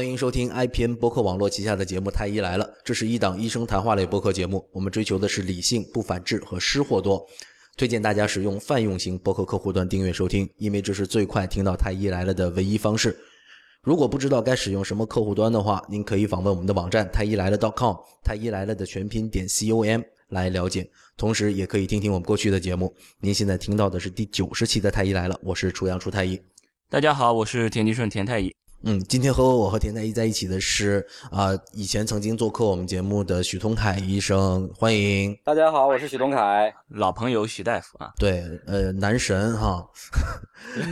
欢迎收听 IPN 播客网络旗下的节目《太医来了》，这是一档医生谈话类播客节目。我们追求的是理性、不反制和失货多。推荐大家使用泛用型播客客户端订阅收听，因为这是最快听到《太医来了》的唯一方式。如果不知道该使用什么客户端的话，您可以访问我们的网站太医来了 .com，太医来了的全拼点 com 来了解。同时，也可以听听我们过去的节目。您现在听到的是第九十期的《太医来了》，我是楚阳楚太医。大家好，我是田吉顺田太医。嗯，今天和我和田太医在一起的是啊，以前曾经做客我们节目的许东凯医生，欢迎。大家好，我是许东凯，老朋友许大夫啊。对，呃，男神哈。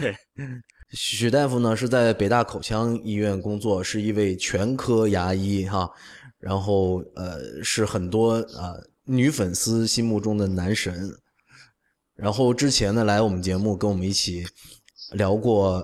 对，许大夫呢是在北大口腔医院工作，是一位全科牙医哈。然后呃，是很多啊女粉丝心目中的男神。然后之前呢来我们节目跟我们一起聊过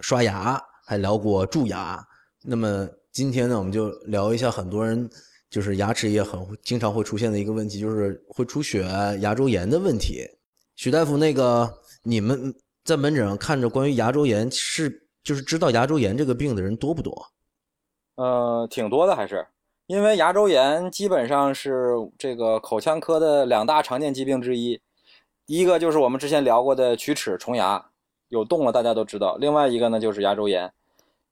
刷牙。还聊过蛀牙，那么今天呢，我们就聊一下很多人就是牙齿也很经常会出现的一个问题，就是会出血、牙周炎的问题。许大夫，那个你们在门诊上看着关于牙周炎是就是知道牙周炎这个病的人多不多？呃，挺多的，还是因为牙周炎基本上是这个口腔科的两大常见疾病之一，一个就是我们之前聊过的龋齿、虫牙，有洞了大家都知道，另外一个呢就是牙周炎。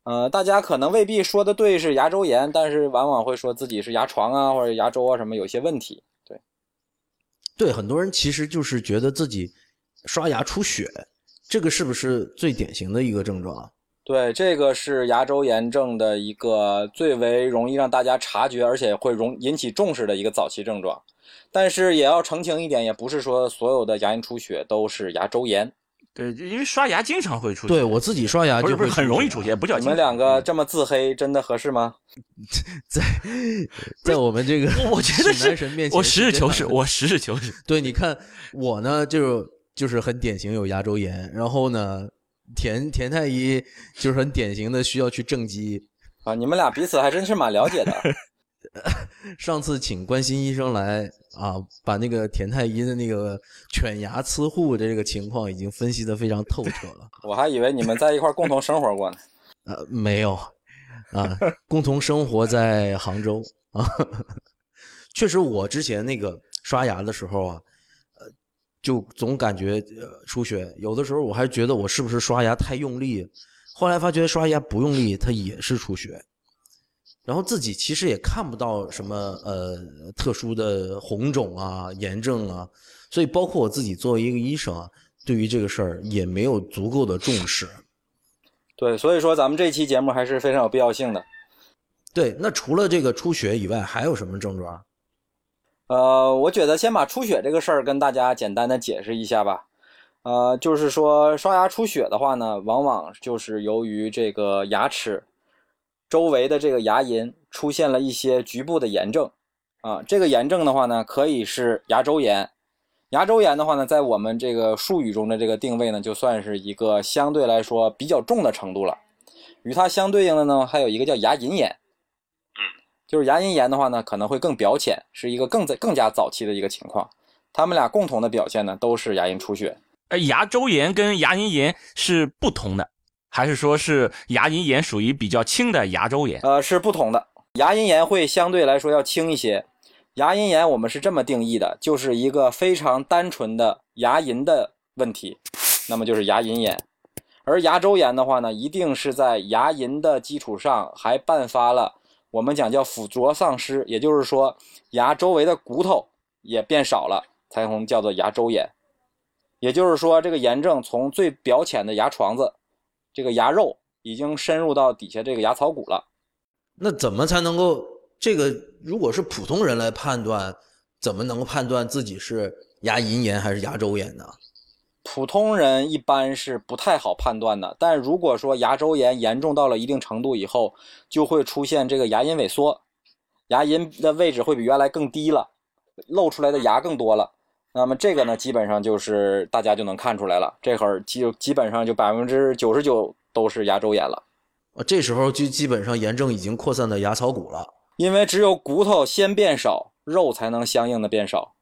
呃，大家可能未必说的对是牙周炎，但是往往会说自己是牙床啊或者牙周啊什么有些问题。对，对，很多人其实就是觉得自己刷牙出血，这个是不是最典型的一个症状？对，这个是牙周炎症的一个最为容易让大家察觉，而且会容引起重视的一个早期症状。但是也要澄清一点，也不是说所有的牙龈出血都是牙周炎。对，因为刷牙经常会出现。对我自己刷牙就不是很容易出现，不叫。你们两个这么自黑，真的合适吗？在在我们这个我觉得男神面前，我实事求是，我实事求是。对，你看我呢，就就是很典型有牙周炎，然后呢，田田太医就是很典型的需要去正畸啊。你们俩彼此还真是蛮了解的。上次请关心医生来啊，把那个田太医的那个犬牙疵护的这个情况已经分析的非常透彻了。我还以为你们在一块共同生活过呢。呃，没有啊，共同生活在杭州啊。确实，我之前那个刷牙的时候啊，呃，就总感觉呃出血，有的时候我还觉得我是不是刷牙太用力，后来发觉刷牙不用力，它也是出血。然后自己其实也看不到什么呃特殊的红肿啊、炎症啊，所以包括我自己作为一个医生啊，对于这个事儿也没有足够的重视。对，所以说咱们这期节目还是非常有必要性的。对，那除了这个出血以外，还有什么症状？呃，我觉得先把出血这个事儿跟大家简单的解释一下吧。呃，就是说刷牙出血的话呢，往往就是由于这个牙齿。周围的这个牙龈出现了一些局部的炎症，啊，这个炎症的话呢，可以是牙周炎。牙周炎的话呢，在我们这个术语中的这个定位呢，就算是一个相对来说比较重的程度了。与它相对应的呢，还有一个叫牙龈炎。嗯，就是牙龈炎的话呢，可能会更表浅，是一个更在更加早期的一个情况。他们俩共同的表现呢，都是牙龈出血。呃，牙周炎跟牙龈炎是不同的。还是说是牙龈炎属于比较轻的牙周炎？呃，是不同的。牙龈炎会相对来说要轻一些。牙龈炎我们是这么定义的，就是一个非常单纯的牙龈的问题，那么就是牙龈炎。而牙周炎的话呢，一定是在牙龈的基础上还伴发了我们讲叫附着丧失，也就是说牙周围的骨头也变少了，才能叫做牙周炎。也就是说，这个炎症从最表浅的牙床子。这个牙肉已经深入到底下这个牙槽骨了，那怎么才能够这个？如果是普通人来判断，怎么能够判断自己是牙龈炎还是牙周炎呢？普通人一般是不太好判断的，但如果说牙周炎严重到了一定程度以后，就会出现这个牙龈萎缩，牙龈的位置会比原来更低了，露出来的牙更多了。那么这个呢，基本上就是大家就能看出来了，这会儿基基本上就百分之九十九都是牙周炎了。啊，这时候就基本上炎症已经扩散到牙槽骨了，因为只有骨头先变少，肉才能相应的变少。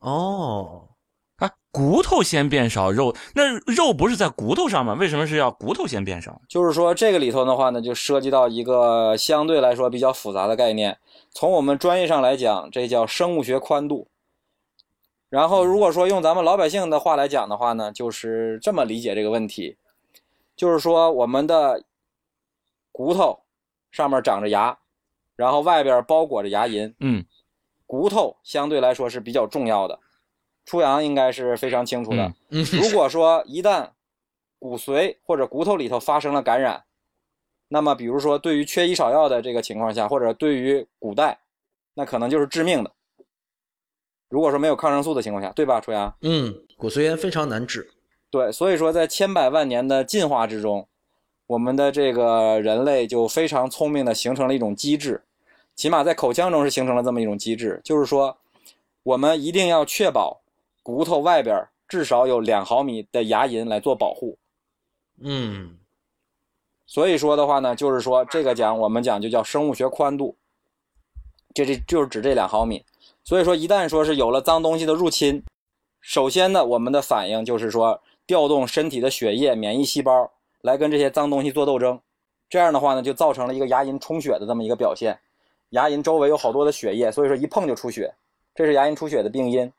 哦，啊，骨头先变少，肉那肉不是在骨头上吗？为什么是要骨头先变少？就是说这个里头的话呢，就涉及到一个相对来说比较复杂的概念。从我们专业上来讲，这叫生物学宽度。然后如果说用咱们老百姓的话来讲的话呢，就是这么理解这个问题，就是说我们的骨头上面长着牙，然后外边包裹着牙龈，嗯骨头相对来说是比较重要的。初阳应该是非常清楚的。如果说一旦骨髓或者骨头里头发生了感染，那么比如说对于缺医少药的这个情况下，或者对于古代，那可能就是致命的。如果说没有抗生素的情况下，对吧，初阳？嗯，骨髓炎非常难治。对，所以说在千百万年的进化之中，我们的这个人类就非常聪明的形成了一种机制，起码在口腔中是形成了这么一种机制，就是说，我们一定要确保骨头外边至少有两毫米的牙龈来做保护。嗯所以说的话呢，就是说这个讲我们讲就叫生物学宽度，这这就是指这两毫米。所以说一旦说是有了脏东西的入侵，首先呢，我们的反应就是说调动身体的血液、免疫细胞来跟这些脏东西做斗争。这样的话呢，就造成了一个牙龈充血的这么一个表现。牙龈周围有好多的血液，所以说一碰就出血，这是牙龈出血的病因。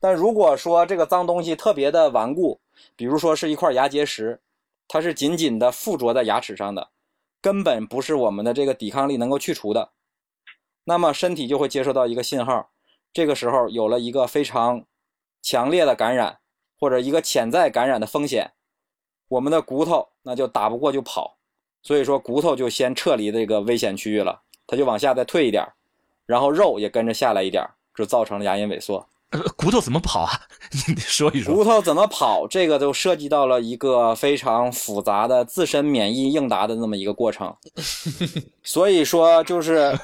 但如果说这个脏东西特别的顽固，比如说是一块牙结石，它是紧紧的附着在牙齿上的，根本不是我们的这个抵抗力能够去除的。那么身体就会接收到一个信号，这个时候有了一个非常强烈的感染，或者一个潜在感染的风险，我们的骨头那就打不过就跑，所以说骨头就先撤离这个危险区域了，它就往下再退一点，然后肉也跟着下来一点，就造成了牙龈萎缩。呃骨头怎么跑啊？你说一说。骨头怎么跑，这个就涉及到了一个非常复杂的自身免疫应答的那么一个过程。所以说，就是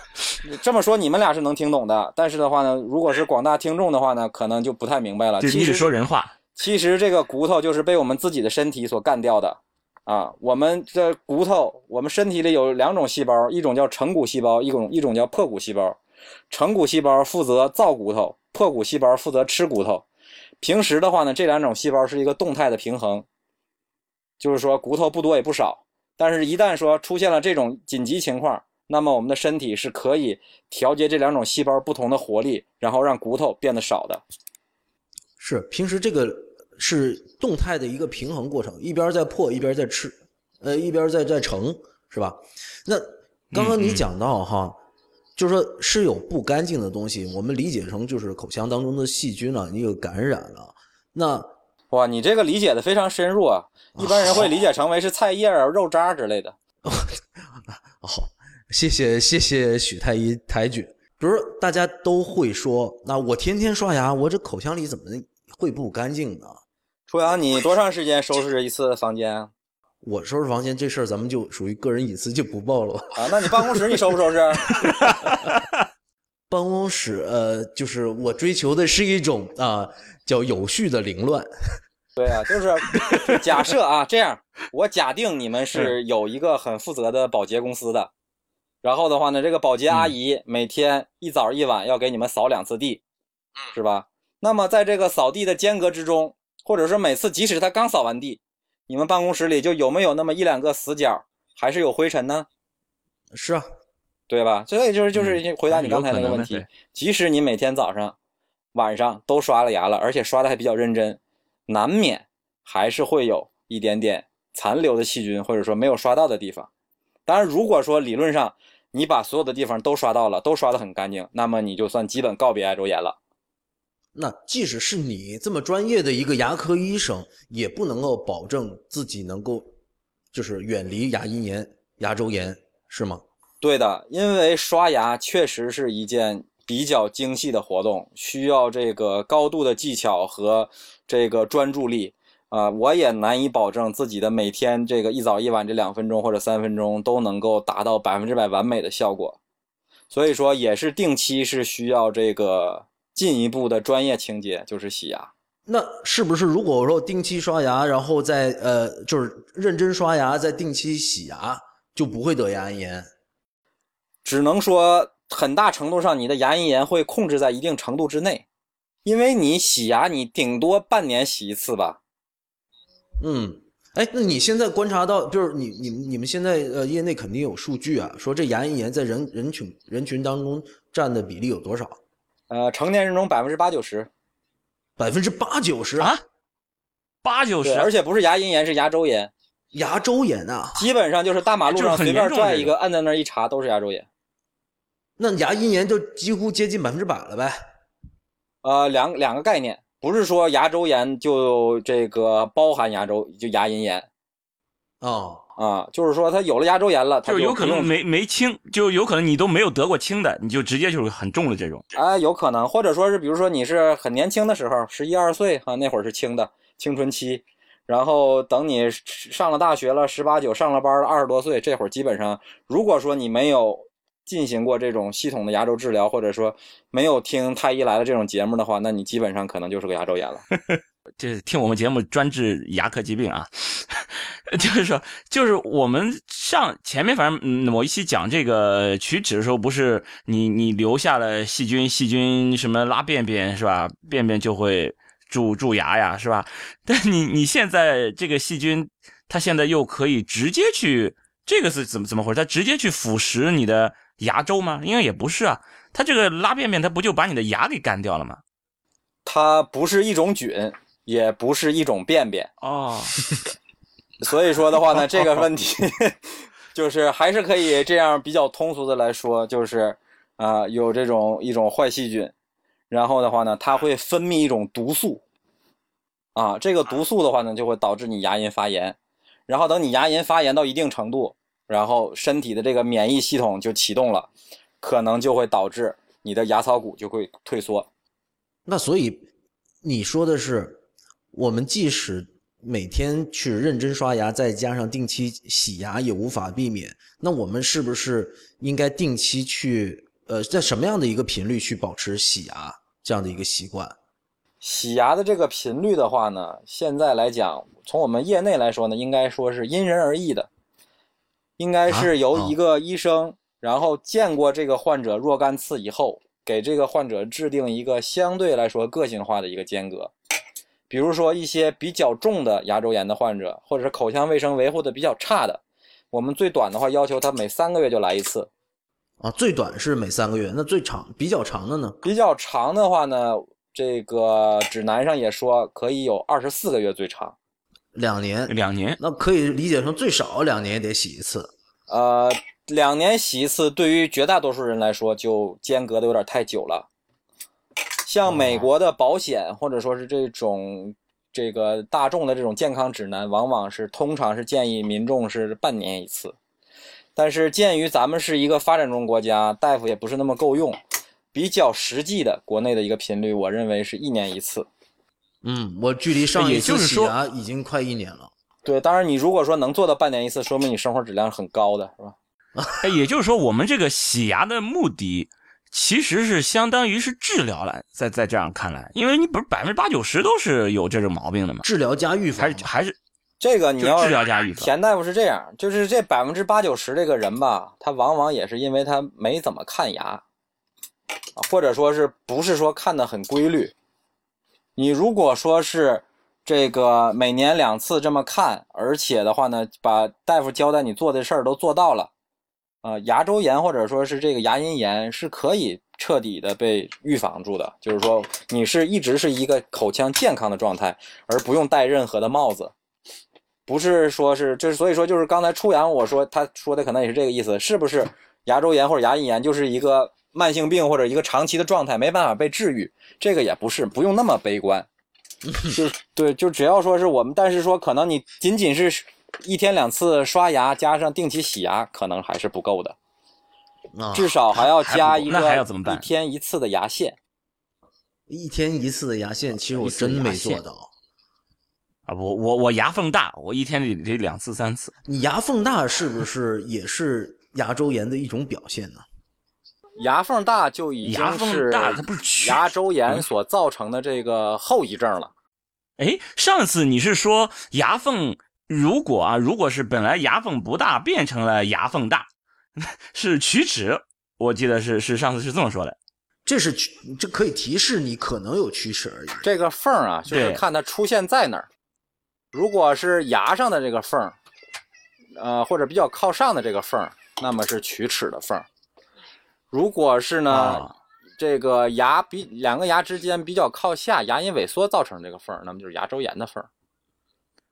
这么说，你们俩是能听懂的。但是的话呢，如果是广大听众的话呢，可能就不太明白了。其实说人话。其实这个骨头就是被我们自己的身体所干掉的啊。我们的骨头，我们身体里有两种细胞，一种叫成骨细胞，一种一种叫破骨细胞。成骨细胞负责造骨头，破骨细胞负责吃骨头。平时的话呢，这两种细胞是一个动态的平衡，就是说骨头不多也不少。但是，一旦说出现了这种紧急情况，那么我们的身体是可以调节这两种细胞不同的活力，然后让骨头变得少的。是平时这个是动态的一个平衡过程，一边在破，一边在吃，呃，一边在在成，是吧？那刚刚你讲到哈，就是说是有不干净的东西，我们理解成就是口腔当中的细菌了，你有感染了，那哇，你这个理解的非常深入啊！一般人会理解成为是菜叶啊、肉渣之类的。哦，谢谢谢谢许太医抬举。比如大家都会说，那我天天刷牙，我这口腔里怎么会不干净呢？初阳，你多长时间收拾一次房间啊？我收拾房间这事儿，咱们就属于个人隐私，就不报了。啊，那你办公室你收不收拾？办公室，呃，就是我追求的是一种啊、叫有序的凌乱。对啊，就是假设啊，这样，我假定你们是有一个很负责的保洁公司的，然后的话呢，这个保洁阿姨每天一早一晚要给你们扫两次地，是吧？那么在这个扫地的间隔之中，或者说每次即使她刚扫完地，你们办公室里就有没有那么一两个死角，还是有灰尘呢？是啊，对吧？所以就是就是回答你刚才那个问题。即使你每天早上、晚上都刷了牙了，而且刷的还比较认真，难免还是会有一点点残留的细菌，或者说没有刷到的地方。当然，如果说理论上你把所有的地方都刷到了，都刷得很干净，那么你就算基本告别牙周炎了。那即使是你这么专业的一个牙科医生，也不能够保证自己能够就是远离牙龈炎、牙周炎，是吗？对的，因为刷牙确实是一件比较精细的活动，需要这个高度的技巧和这个专注力。啊、我也难以保证自己的每天这个一早一晚这两分钟或者三分钟都能够达到百分之百完美的效果，所以说也是定期是需要这个进一步的专业清洁，就是洗牙。那是不是如果说定期刷牙，然后再呃就是认真刷牙，再定期洗牙，就不会得牙龈炎？只能说很大程度上你的牙龈炎会控制在一定程度之内，因为你洗牙，你顶多半年洗一次吧。嗯，哎，那你现在观察到，就是你你你们现在呃业内肯定有数据啊，说这牙龈炎在人人群人群当中占的比例有多少？呃，成年人中百分之八九十，百分之八九十啊，八九十，而且不是牙龈炎，是牙周炎。牙周炎啊，基本上就是大马路上随便拽一个，按在那儿一查都是牙周炎。那牙龈炎就几乎接近百分之百了呗？呃，两两个概念，不是说牙周炎就这个包含牙周就牙龈炎。哦啊，就是说他有了牙周炎了，就有可能没没轻，就有可能你都没有得过轻的，你就直接就是很重的这种。啊，有可能，或者说是比如说你是很年轻的时候，十一二岁啊，那会儿是轻的青春期。然后等你上了大学了，十八九上了班了，二十多岁，这会儿基本上，如果说你没有进行过这种系统的牙周治疗，或者说没有听太医来的这种节目的话，那你基本上可能就是个牙周炎了。这听我们节目专治牙科疾病啊，就是说，就是我们上前面反正某一期讲这个龋齿的时候，不是你你留下了细菌，细菌什么拉便便是吧？便便就会。蛀蛀牙呀，是吧？但你你现在这个细菌，它现在又可以直接去，这个是怎么怎么回事？它直接去腐蚀你的牙周吗？应该也不是啊。它这个拉便便，它不就把你的牙给干掉了吗？它不是一种菌，也不是一种便便啊。所以说的话呢，这个问题 就是还是可以这样比较通俗的来说，就是啊，有这种一种坏细菌。然后的话呢，它会分泌一种毒素，啊，这个毒素的话呢，就会导致你牙龈发炎。然后等你牙龈发炎到一定程度，然后身体的这个免疫系统就启动了，可能就会导致你的牙槽骨就会退缩。那所以你说的是，我们即使每天去认真刷牙，再加上定期洗牙，也无法避免。那我们是不是应该定期去？呃，在什么样的一个频率去保持洗牙这样的一个习惯？洗牙的这个频率的话呢，现在来讲，从我们业内来说呢，应该说是因人而异的，应该是由一个医生，然后见过这个患者若干次以后，给这个患者制定一个相对来说个性化的一个间隔。比如说一些比较重的牙周炎的患者，或者是口腔卫生维护的比较差的，我们最短的话要求他每三个月就来一次。啊，最短是每三个月，那最长比较长的呢？比较长的话呢，这个指南上也说可以有二十四个月最长，两年，两年，那可以理解成最少两年也得洗一次。呃，两年洗一次，对于绝大多数人来说就间隔的有点太久了。像美国的保险或者说是这种这个大众的这种健康指南，往往是通常是建议民众是半年一次。但是鉴于咱们是一个发展中国家，大夫也不是那么够用，比较实际的国内的一个频率，我认为是一年一次。嗯，我距离上一次洗牙已经快一年了。对，当然你如果说能做到半年一次，说明你生活质量很高的，是吧？哎，也就是说，我们这个洗牙的目的其实是相当于是治疗了。在在这样看来，因为你不是百分之八九十都是有这种毛病的嘛？治疗加预防，还是还是。这个你要治疗加预防，田大夫是这样，就是这百分之八九十这个人吧，他往往也是因为他没怎么看牙，或者说是不是说看的很规律。你如果说是这个每年两次这么看，而且的话呢，把大夫交代你做的事儿都做到了，啊，牙周炎或者说是这个牙龈炎是可以彻底的被预防住的。就是说你是一直是一个口腔健康的状态，而不用戴任何的帽子。不是说是，就是所以说就是刚才初阳我说他说的可能也是这个意思，是不是牙周炎或者牙龈炎就是一个慢性病或者一个长期的状态，没办法被治愈？这个也不是，不用那么悲观。就对，就只要说是我们，但是说可能你仅仅是一天两次刷牙加上定期洗牙，可能还是不够的，至少还要加一个一天一次的牙线。一天一次的牙线，其实我真没做到。啊，我我我牙缝大，我一天得得两次三次。你牙缝大是不是也是牙周炎的一种表现呢？牙缝大就已经是它不是牙周炎所造成的这个后遗症了。哎，上次你是说牙缝如果啊，如果是本来牙缝不大变成了牙缝大，是龋齿，我记得是是上次是这么说的。这是龋这可以提示你可能有龋齿而已。这个缝儿啊，就是看它出现在哪儿。如果是牙上的这个缝儿，呃，或者比较靠上的这个缝儿，那么是龋齿的缝儿。如果是呢，啊这个牙比两个牙之间比较靠下，牙龈萎缩造成这个缝儿，那么就是牙周炎的缝儿。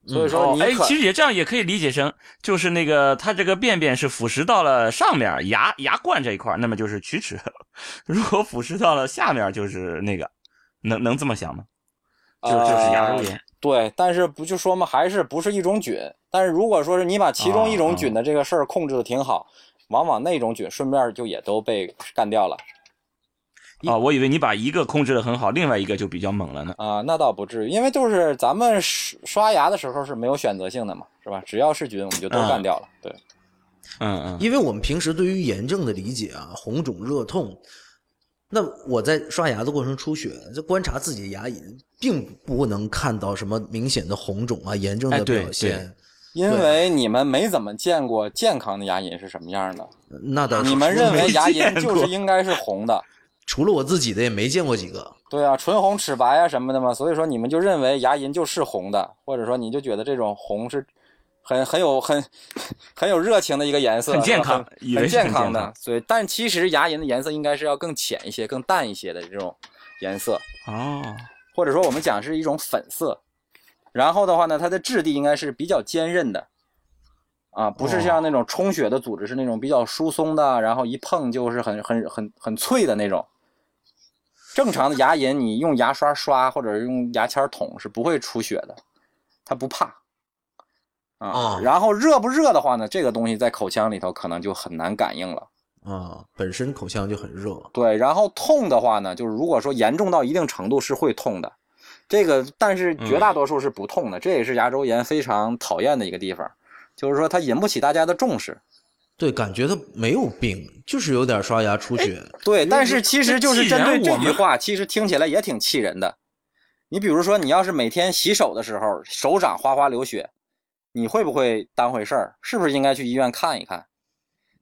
所以说哦，哎，其实也这样也可以理解成，就是那个它这个便便是腐蚀到了上面牙牙冠这一块儿，那么就是龋齿；如果腐蚀到了下面，就是那个，能能这么想吗？就就是牙周炎。呃对，但是不就说嘛，还是不是一种菌。但是如果说是你把其中一种菌的这个事儿控制的挺好，往往那种菌顺便就也都被干掉了啊，我以为你把一个控制的很好，另外一个就比较猛了呢。啊、那倒不至于，因为就是咱们刷刷牙的时候是没有选择性的嘛，是吧？只要是菌，我们就都干掉了。对，嗯嗯，因为我们平时对于炎症的理解啊，红肿热痛，那我在刷牙的过程出血，这观察自己的牙龈，并不能看到什么明显的红肿啊、炎症的表现。因为你们没怎么见过健康的牙龈是什么样的，那倒是，你们认为牙龈就是应该是红的。除了我自己的，也没见过几个。对啊，唇红齿白啊什么的嘛，所以说你们就认为牙龈就是红的，或者说你就觉得这种红是很很有很 很有热情的一个颜色，很健康很健康的。所以，但其实牙龈的颜色应该是要更浅一些、更淡一些的这种颜色，哦，或者说我们讲是一种粉色。然后的话呢，它的质地应该是比较坚韧的，啊，不是像那种充血的组织是那种比较疏松的，然后一碰就是很很很很脆的那种。正常的牙龈，你用牙刷刷或者用牙签捅是不会出血的，它不怕。啊，哦然后热不热的话呢，这个东西在口腔里头可能就很难感应了。啊，本身口腔就很热。对，然后痛的话呢，就是如果说严重到一定程度是会痛的，这个但是绝大多数是不痛的，这也是牙周炎非常讨厌的一个地方，就是说它引不起大家的重视。对，感觉他没有病，就是有点刷牙出血。对，但是其实就是针对我们这句话，其实听起来也挺气人的。你比如说，你要是每天洗手的时候手掌哗哗流血，你会不会当回事儿？是不是应该去医院看一看？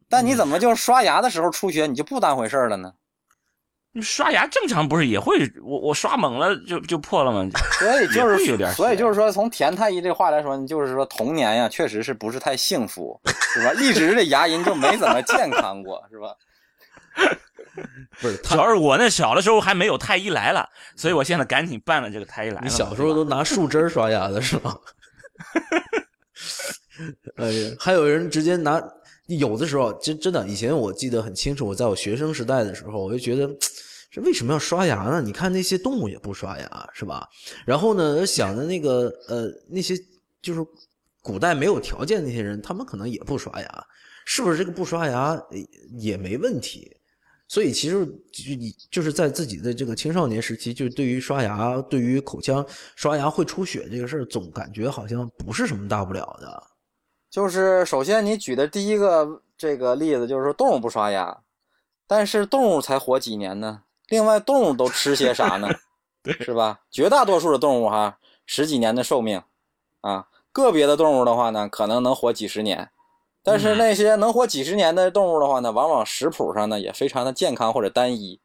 但你怎么就刷牙的时候出血，你就不当回事儿了呢？你刷牙正常不是也会？我我刷猛了就就破了吗？所以就是有是，点所以就是说，从田太医这话来说，你就是说童年呀，确实是不是太幸福，是吧？一直这牙龈就没怎么健康过，是吧？不是主要是我那小的时候还没有太医来了，所以我现在赶紧办了这个太医来了。你小时候都拿树枝儿刷牙的是吗？哎呀，还有人直接拿，有的时候真真的，以前我记得很清楚，我在我学生时代的时候，我就觉得这为什么要刷牙呢？你看那些动物也不刷牙，是吧？然后呢，想着那个呃那些就是古代没有条件那些人，他们可能也不刷牙，是不是这个不刷牙也没问题？所以其实就你就是在自己的这个青少年时期，就对于刷牙、对于口腔刷牙会出血这个事儿，总感觉好像不是什么大不了的。就是首先你举的第一个这个例子，就是说动物不刷牙，但是动物才活几年呢？另外，动物都吃些啥呢？是吧？绝大多数的动物哈，十几年的寿命啊，个别的动物的话呢，可能能活几十年。但是那些能活几十年的动物的话呢，往往食谱上呢也非常的健康或者单一，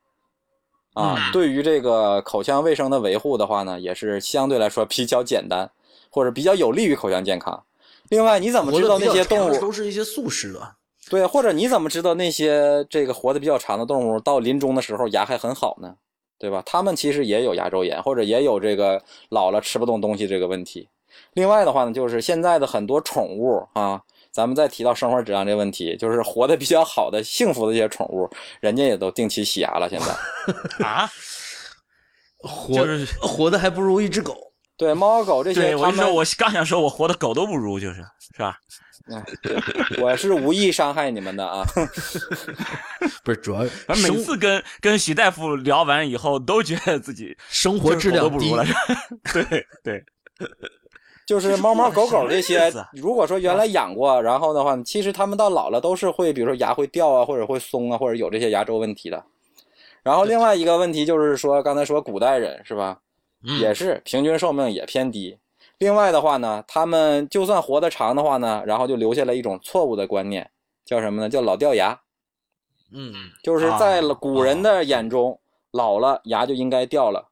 啊，嗯对于这个口腔卫生的维护的话呢，也是相对来说比较简单，或者比较有利于口腔健康。另外，你怎么知道那些动物都是一些素食的？对，或者你怎么知道那些这个活得比较长的动物到临终的时候牙还很好呢？对吧？它们其实也有牙周炎，或者也有这个老了吃不动东西这个问题。另外的话呢，就是现在的很多宠物啊，咱们再提到生活质量这个问题，就是活得比较好的、幸福的一些宠物，人家也都定期洗牙了。现在，啊，活就是活的还不如一只狗。对猫狗这些，对，我他们就说，我刚想说，我活的狗都不如，就是是吧？我是无意伤害你们的啊。不是主要反正每次跟跟许大夫聊完以后，都觉得自己生活质量不如，了。对对，就是猫猫狗狗这些如果说原来养过，然后的话，其实它们到老了都是会，比如说牙会掉啊，或者会松啊，或者有这些牙周问题的。然后另外一个问题就是说，刚才说古代人是吧，嗯也是平均寿命也偏低。另外的话呢，他们就算活得长的话呢，然后就留下了一种错误的观念，叫什么呢？叫老掉牙。嗯，就是在啊古人的眼中，老了牙就应该掉了。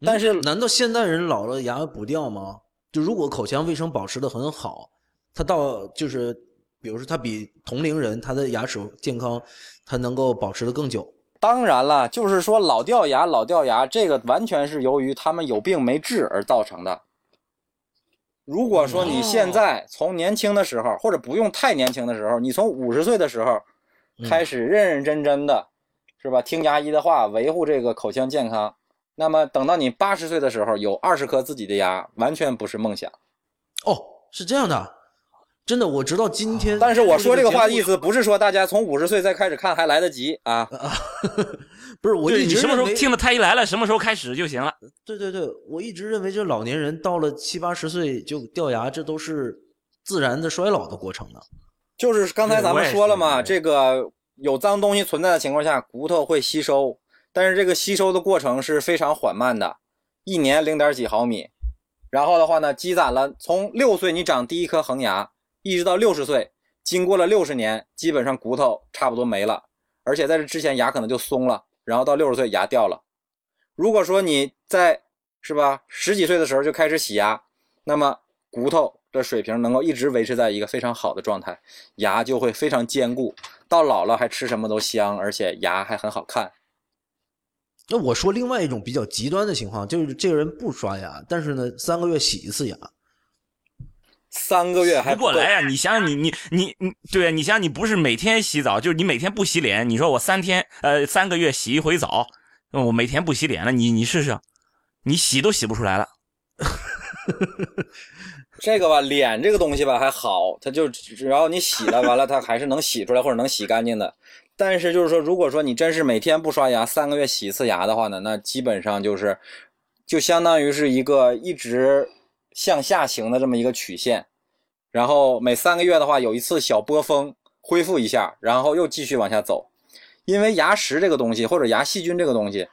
但是嗯难道现代人老了牙不掉吗？就如果口腔卫生保持的很好，他到就是，比如说他比同龄人他的牙齿健康，他能够保持的更久。当然了，就是说老掉牙，老掉牙，这个完全是由于他们有病没治而造成的。如果说你现在从年轻的时候，或者不用太年轻的时候，你从五十岁的时候开始认认真真的，是吧？听牙医的话，维护这个口腔健康。那么等到你八十岁的时候，有二十颗自己的牙，完全不是梦想。哦，是这样的，真的，我直到今天。但是我说这个话的意思思不是说大家从五十岁再开始看还来得及啊。不是，我对你一直认为什么时候听了太医来了，什么时候开始就行了。对对对，我一直认为这老年人到了七八十岁就掉牙，这都是自然的衰老的过程呢。就是刚才咱们说了嘛，这个有脏东西存在的情况下，骨头会吸收，但是这个吸收的过程是非常缓慢的，一年零点几毫米。然后的话呢，积攒了从六岁你长第一颗恒牙，一直到六十岁，经过了六十年，基本上骨头差不多没了，而且在这之前牙可能就松了，然后到六十岁牙掉了。如果说你在是吧十几岁的时候就开始洗牙，那么骨头的水平能够一直维持在一个非常好的状态，牙就会非常坚固，到老了还吃什么都香，而且牙还很好看。那我说另外一种比较极端的情况，就是这个人不刷牙，但是呢，三个月洗一次牙。三个月还不过来呀、你想想你你你你，对啊，你想想你不是每天洗澡，就是你每天不洗脸。你说我三天呃三个月洗一回澡，我每天不洗脸了，你你试试，你洗都洗不出来了。这个吧，脸这个东西吧还好，它就只要你洗了，完了它还是能洗出来或者能洗干净的。但是就是说，如果说你真是每天不刷牙，三个月洗一次牙的话呢，那基本上就是就相当于是一个一直向下行的这么一个曲线，然后每三个月的话有一次小波峰恢复一下，然后又继续往下走。因为牙石这个东西或者牙细菌这个东西，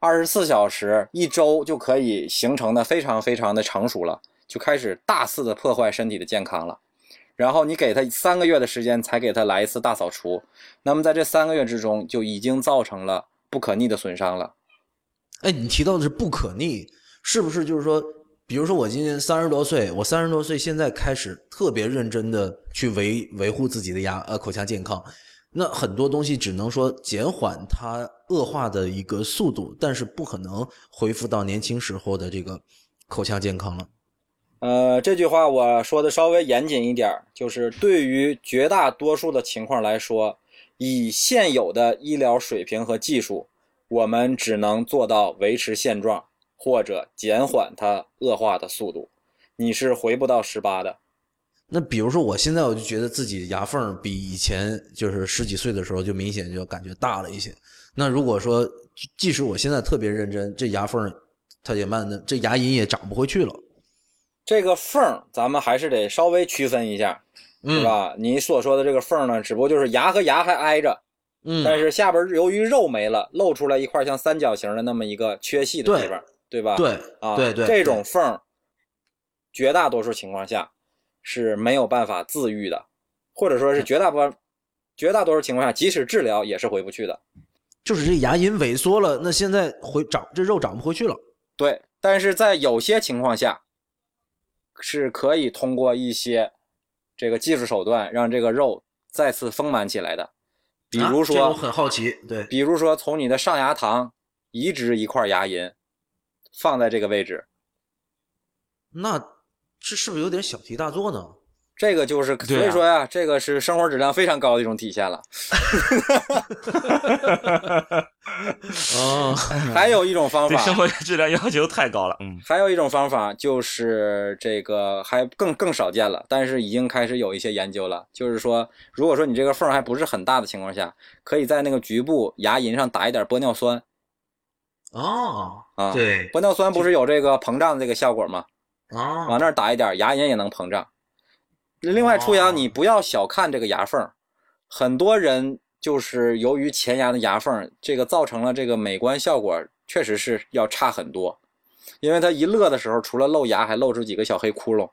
二十四小时一周就可以形成的非常非常的成熟了。就开始大肆的破坏身体的健康了，然后你给他三个月的时间才给他来一次大扫除，那么在这三个月之中就已经造成了不可逆的损伤了。哎，你提到的是不可逆，是不是就是说，比如说我今年三十多岁，我三十多岁现在开始特别认真的去维维护自己的牙呃口腔健康，那很多东西只能说减缓它恶化的一个速度，但是不可能恢复到年轻时候的这个口腔健康了。呃，这句话我说的稍微严谨一点，就是对于绝大多数的情况来说，以现有的医疗水平和技术，我们只能做到维持现状或者减缓它恶化的速度，你是回不到十八的。那比如说我现在我就觉得自己牙缝比以前就是十几岁的时候就明显就感觉大了一些。那如果说即使我现在特别认真，这牙缝它也慢的，这牙龈也长不回去了。这个缝儿，咱们还是得稍微区分一下，是吧？你所说的这个缝儿呢，只不过就是牙和牙还挨着，嗯，但是下边由于肉没了，露出来一块像三角形的那么一个缺隙的地方，对吧？对啊，对对，这种缝儿，绝大多数情况下是没有办法自愈的，或者说是绝大部分、绝大多数情况下，即使治疗也是回不去的。就是这牙龈萎缩了，那现在回长这肉长不回去了。对，但是在有些情况下，是可以通过一些这个技术手段让这个肉再次丰满起来的，比如说，啊这我很好奇，对，比如说从你的上牙膛移植一块牙龈，放在这个位置，那这是不是有点小题大做呢？这个就是，所以说呀，这个是生活质量非常高的一种体现了。哦，还有一种方对生法，活质量要求太高了。嗯，还有一种方法就是这个还更更少见了，但是已经开始有一些研究了，就是说，如果说你这个缝儿还不是很大的情况下，可以在那个局部牙龈上打一点玻尿酸哦，啊。对，玻尿酸不是有这个膨胀的这个效果吗？啊，往那儿打一点，牙龈也能膨胀。另外，出哦牙你不要小看这个牙缝，很多人就是由于前牙的牙缝，这个造成了这个美观效果确实是要差很多，因为他一乐的时候，除了露牙，还露出几个小黑窟窿，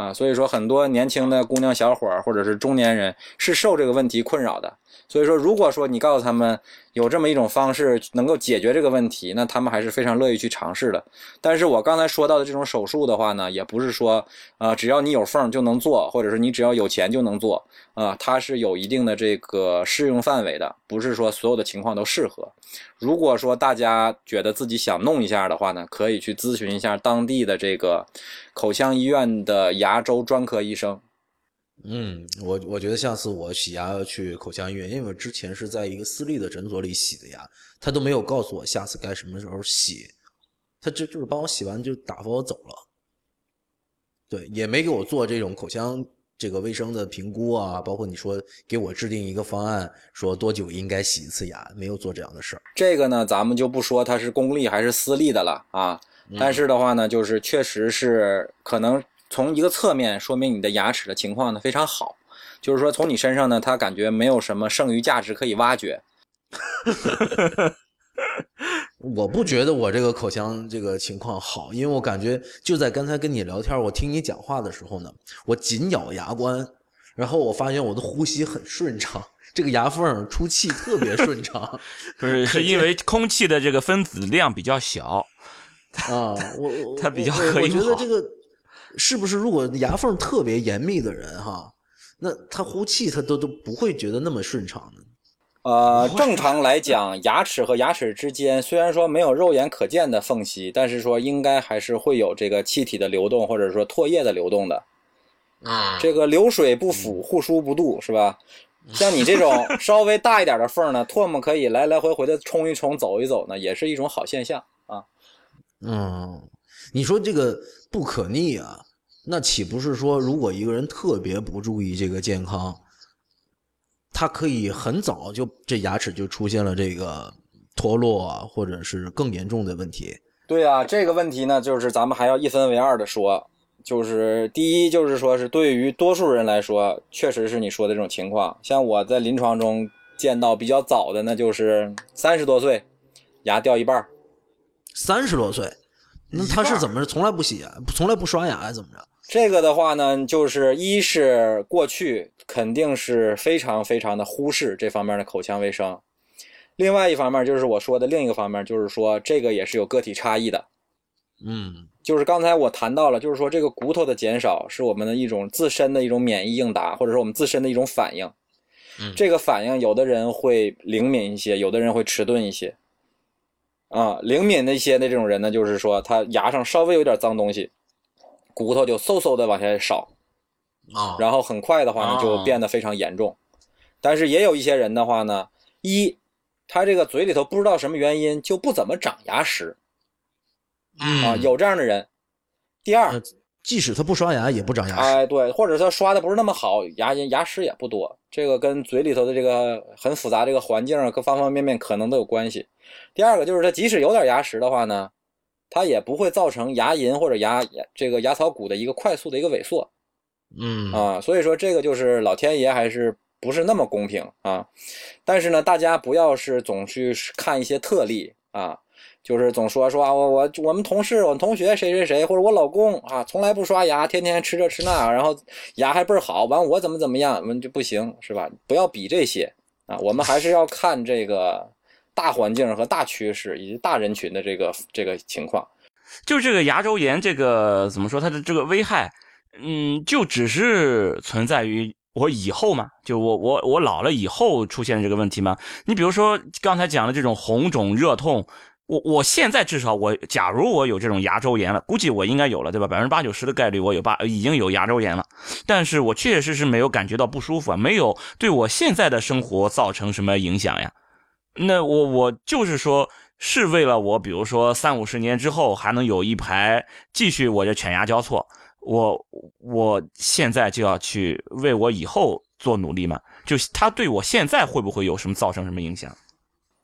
啊，所以说很多年轻的姑娘小伙儿或者是中年人是受这个问题困扰的。所以说，如果说你告诉他们有这么一种方式能够解决这个问题，那他们还是非常乐意去尝试的。但是我刚才说到的这种手术的话呢，也不是说啊，只要你有缝就能做，或者是你只要有钱就能做啊，它是有一定的这个适用范围的，不是说所有的情况都适合。如果说大家觉得自己想弄一下的话呢，可以去咨询一下当地的这个口腔医院的牙周专科医生。嗯，我我觉得下次我洗牙要去口腔医院，因为我之前是在一个私立的诊所里洗的牙，他都没有告诉我下次该什么时候洗，他就就是帮我洗完就打发我走了，对，也没给我做这种口腔这个卫生的评估啊，包括你说给我制定一个方案，说多久应该洗一次牙，没有做这样的事儿。这个呢，咱们就不说它是公立还是私立的了啊，但是的话呢，就是确实是可能。从一个侧面说明你的牙齿的情况呢非常好，就是说从你身上呢，他感觉没有什么剩余价值可以挖掘。我不觉得我这个口腔这个情况好，因为我感觉就在刚才跟你聊天，我听你讲话的时候呢，我紧咬牙关，然后我发现我的呼吸很顺畅，这个牙缝出气特别顺畅。不是，是因为空气的这个分子量比较小 啊，我我 它比较可以我觉得这个。是不是如果牙缝特别严密的人哈，那他呼气他都都不会觉得那么顺畅呢？呃，正常来讲，牙齿和牙齿之间虽然说没有肉眼可见的缝隙，但是说应该还是会有这个气体的流动或者说唾液的流动的。啊，这个流水不腐，护枢不蠹，是吧？像你这种稍微大一点的缝呢，唾沫可以来来回回的冲一冲、走一走呢，也是一种好现象啊。嗯，你说这个。不可逆啊，那岂不是说，如果一个人特别不注意这个健康，他可以很早就这牙齿就出现了这个脱落啊，或者是更严重的问题？对啊，这个问题呢，就是咱们还要一分为二的说，就是第一，就是说是对于多数人来说，确实是你说的这种情况。像我在临床中见到比较早的，那就是三十多岁，牙掉一半三十多岁。那他是怎么从来不洗牙，从来不刷牙，怎么着？这个的话呢，就是一是过去肯定是非常非常的忽视这方面的口腔卫生，另外一方面就是我说的另一个方面，就是说这个也是有个体差异的。嗯，就是刚才我谈到了，就是说这个骨头的减少是我们的一种自身的一种免疫应答，或者说我们自身的一种反应。嗯，这个反应有的人会灵敏一些，有的人会迟钝一些。啊，灵敏的一些的这种人呢，就是说他牙上稍微有点脏东西，骨头就嗖嗖的往下少，啊，然后很快的话呢，就变得非常严重。但是也有一些人的话呢，一，他这个嘴里头不知道什么原因就不怎么长牙石，啊，有这样的人。第二。即使他不刷牙，也不长牙石。哎，对，或者他刷的不是那么好，牙龈牙石也不多。这个跟嘴里头的这个很复杂这个环境啊，各方方面面可能都有关系。第二个就是他即使有点牙石的话呢，他也不会造成牙龈或者牙这个牙槽骨的一个快速的一个萎缩。嗯啊，所以说这个就是老天爷还是不是那么公平啊。但是呢，大家不要是总去看一些特例啊。就是总说说啊，我我我们同事、我们同学谁谁谁，或者我老公啊，从来不刷牙，天天吃这吃那，然后牙还倍儿好。完我怎么怎么样，我们就不行，是吧？不要比这些啊，我们还是要看这个大环境和大趋势以及大人群的这个这个情况。就这个牙周炎，这个怎么说它的这个危害，嗯，就只是存在于我以后嘛？就我我我老了以后出现这个问题吗？你比如说刚才讲的这种红肿热痛。我我现在至少我，假如我有这种牙周炎了，估计我应该有了，对吧？百分之八九十的概率我有八已经有牙周炎了，但是我确确实实没有感觉到不舒服啊，没有对我现在的生活造成什么影响呀。那我我就是说，是为了我，比如说三五十年之后还能有一排继续我这犬牙交错，我我现在就要去为我以后做努力嘛？就他对我现在会不会有什么造成什么影响？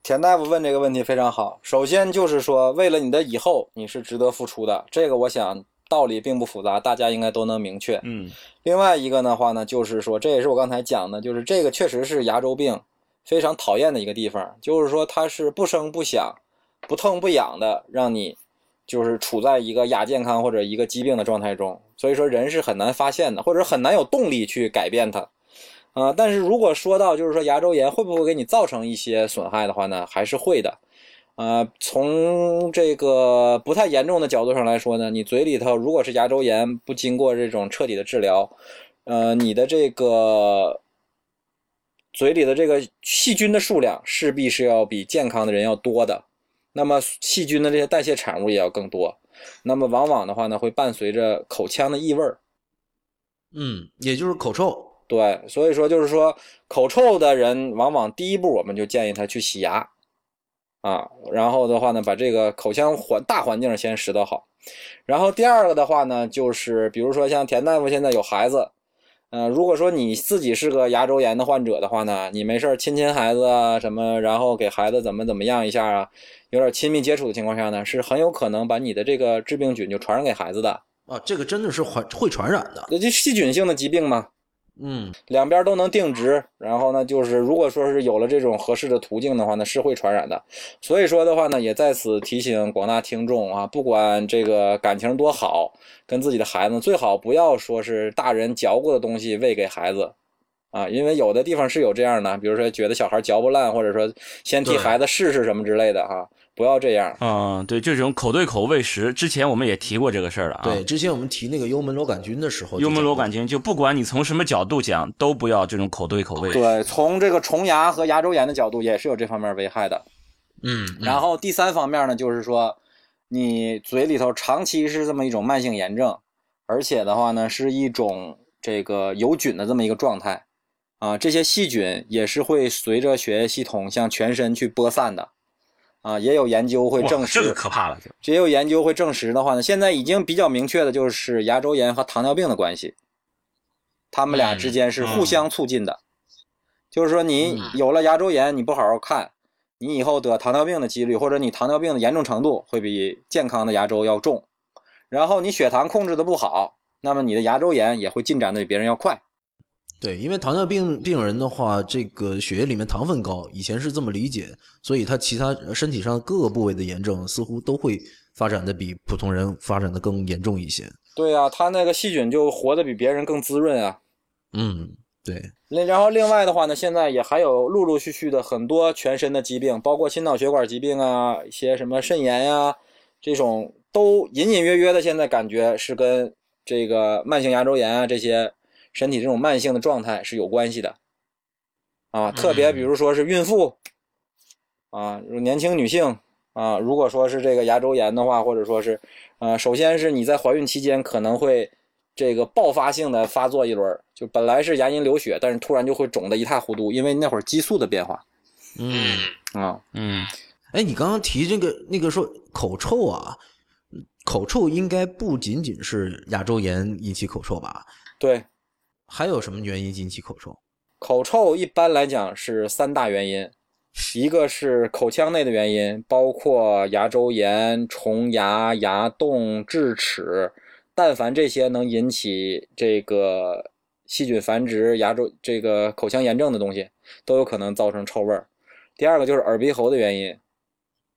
田大夫问这个问题非常好。首先就是说，为了你的以后，你是值得付出的。这个我想道理并不复杂，大家应该都能明确。嗯。另外一个的话呢，就是说，这也是我刚才讲的，就是这个确实是牙周病非常讨厌的一个地方，就是说它是不声不响、不痛不痒的，让你就是处在一个亚健康或者一个疾病的状态中，所以说人是很难发现的，或者很难有动力去改变它。啊，但是如果说到就是说牙周炎会不会给你造成一些损害的话呢，还是会的。呃，从这个不太严重的角度上来说呢，你嘴里头如果是牙周炎，不经过这种彻底的治疗，呃，你的这个嘴里的这个细菌的数量势必是要比健康的人要多的，那么细菌的这些代谢产物也要更多，那么往往的话呢，会伴随着口腔的异味儿。嗯，也就是口臭。对，所以说就是说，口臭的人往往第一步我们就建议他去洗牙，啊，然后的话呢，把这个口腔环大环境先拾掇好。然后第二个的话呢，就是比如说像田大夫现在有孩子，呃，如果说你自己是个牙周炎的患者的话呢，你没事亲亲孩子啊什么，然后给孩子怎么怎么样一下啊，有点亲密接触的情况下呢，是很有可能把你的这个致病菌就传染给孩子的。啊，这个真的是会会传染的，那就细菌性的疾病嘛。嗯，两边都能定植，然后呢，就是如果说是有了这种合适的途径的话呢，是会传染的。所以说的话呢，也在此提醒广大听众啊，不管这个感情多好，跟自己的孩子最好不要说是大人嚼过的东西喂给孩子啊，因为有的地方是有这样的，比如说觉得小孩嚼不烂，或者说先替孩子试试什么之类的哈。不要这样，嗯，对，就这种口对口喂食，之前我们也提过这个事儿了啊。对，之前我们提那个幽门螺杆菌的时候，幽门螺杆菌就不管你从什么角度讲，都不要这种口对口喂食。对，从这个虫牙和牙周炎的角度，也是有这方面危害的。嗯，然后第三方面呢，就是说你嘴里头长期是这么一种慢性炎症，而且的话呢，是一种这个有菌的这么一个状态啊，这些细菌也是会随着血液系统向全身去播散的。啊，也有研究会证实，这个可怕了。就也有研究会证实的话呢，现在已经比较明确的就是牙周炎和糖尿病的关系，他们俩之间是互相促进的。就是说，你有了牙周炎，你不好好看，你以后得糖尿病的几率，或者你糖尿病的严重程度会比健康的牙周要重。然后你血糖控制的不好，那么你的牙周炎也会进展的比别人要快。对，因为糖尿病病人的话，这个血液里面糖分高，以前是这么理解，所以他其他身体上各个部位的炎症似乎都会发展的比普通人发展的更严重一些。对啊，他那个细菌就活得比别人更滋润啊。嗯，对。那然后另外的话呢，现在也还有陆陆续续的很多全身的疾病，包括心脑血管疾病啊，一些什么肾炎呀，这种都隐隐约约的现在感觉是跟这个慢性牙周炎啊这些。身体这种慢性的状态是有关系的，啊，特别比如说是孕妇，啊，年轻女性，啊，如果说是这个牙周炎的话，或者说是，呃，首先是你在怀孕期间可能会这个爆发性的发作一轮，就本来是牙龈流血，但是突然就会肿得一塌糊涂，因为那会儿激素的变化。嗯啊嗯，哎，你刚刚提这个那个说口臭啊，口臭应该不仅仅是牙周炎引起口臭吧？对。还有什么原因引起口臭？口臭一般来讲是三大原因，一个是口腔内的原因，包括牙周炎、虫牙、牙洞、智齿，但凡这些能引起这个细菌繁殖、牙周这个口腔炎症的东西，都有可能造成臭味儿。第二个就是耳鼻喉的原因，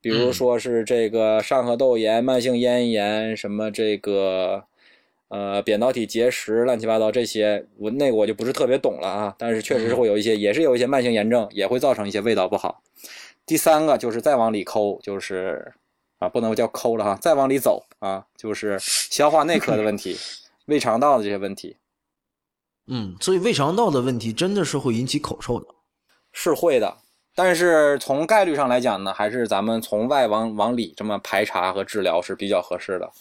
比如说是这个上颌窦炎、慢性咽炎，什么这个。呃，扁桃体结石，乱七八糟这些，我那个我就不是特别懂了啊。但是确实是会有一些，也是有一些慢性炎症，也会造成一些味道不好。第三个就是再往里抠，就是啊，不能叫抠了哈，再往里走啊，就是消化内科的问题，胃肠道的这些问题。嗯，所以胃肠道的问题真的是会引起口臭的，是会的。但是从概率上来讲呢，还是咱们从外往往里这么排查和治疗是比较合适的。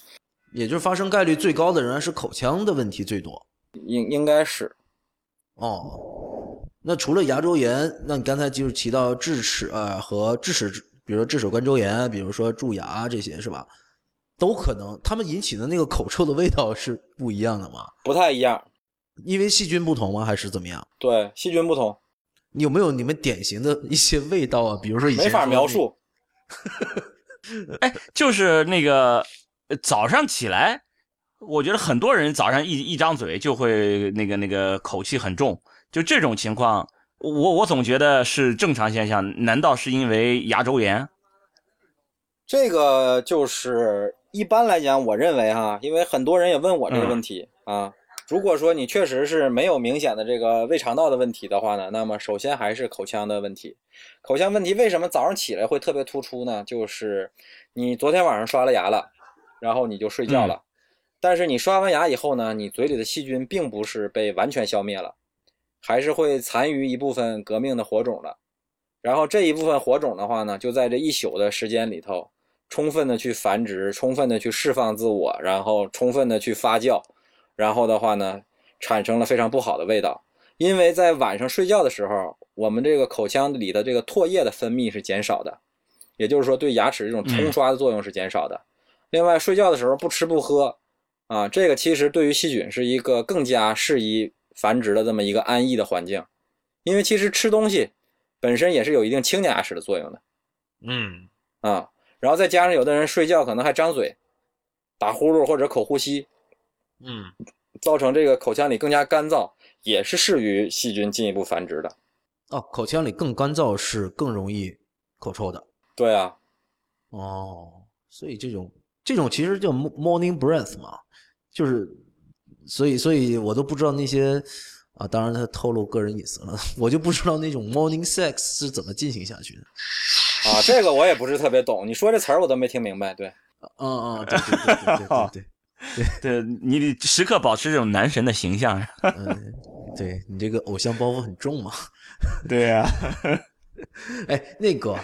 也就是发生概率最高的仍然是口腔的问题最多，应应该是，哦，那除了牙周炎，那你刚才就是提到智齿啊和智齿，比如说智齿冠周炎，比如说蛀牙这些是吧？都可能，他们引起的那个口臭的味道是不一样的吗？不太一样，因为细菌不同吗？还是怎么样？对，细菌不同。你有没有你们典型的一些味道啊？比如说以前没法描述。哎，就是那个。早上起来，我觉得很多人早上一一张嘴就会那个那个口气很重，就这种情况，我我总觉得是正常现象。难道是因为牙周炎？这个就是一般来讲，我认为哈，因为很多人也问我这个问题、啊。如果说你确实是没有明显的这个胃肠道的问题的话呢，那么首先还是口腔的问题。口腔问题为什么早上起来会特别突出呢？就是你昨天晚上刷了牙了，然后你就睡觉了，但是你刷完牙以后呢，你嘴里的细菌并不是被完全消灭了，还是会残余一部分革命的火种的。然后这一部分火种的话呢，就在这一宿的时间里头，充分的去繁殖，充分的去释放自我，然后充分的去发酵，然后的话呢，产生了非常不好的味道。因为在晚上睡觉的时候，我们这个口腔里的这个唾液的分泌是减少的，也就是说对牙齿这种冲刷的作用是减少的。另外，睡觉的时候不吃不喝，啊，这个其实对于细菌是一个更加适宜繁殖的这么一个安逸的环境，因为其实吃东西。本身也是有一定清洁牙齿的作用的，嗯啊，然后再加上有的人睡觉可能还张嘴、打呼噜或者口呼吸，嗯，造成这个口腔里更加干燥，也是适于细菌进一步繁殖的。哦，口腔里更干燥是更容易口臭的。对啊，哦，所以这种这种其实叫 morning breath 嘛，就是所以所以我都不知道那些。啊，当然他透露个人隐私了，我就不知道那种 morning sex 是怎么进行下去的。啊，这个我也不是特别懂，你说这词儿我都没听明白。对，嗯嗯，对对对对对对对，对 你得时刻保持这种男神的形象。嗯，对你这个偶像包袱很重嘛。对呀。哎，那个，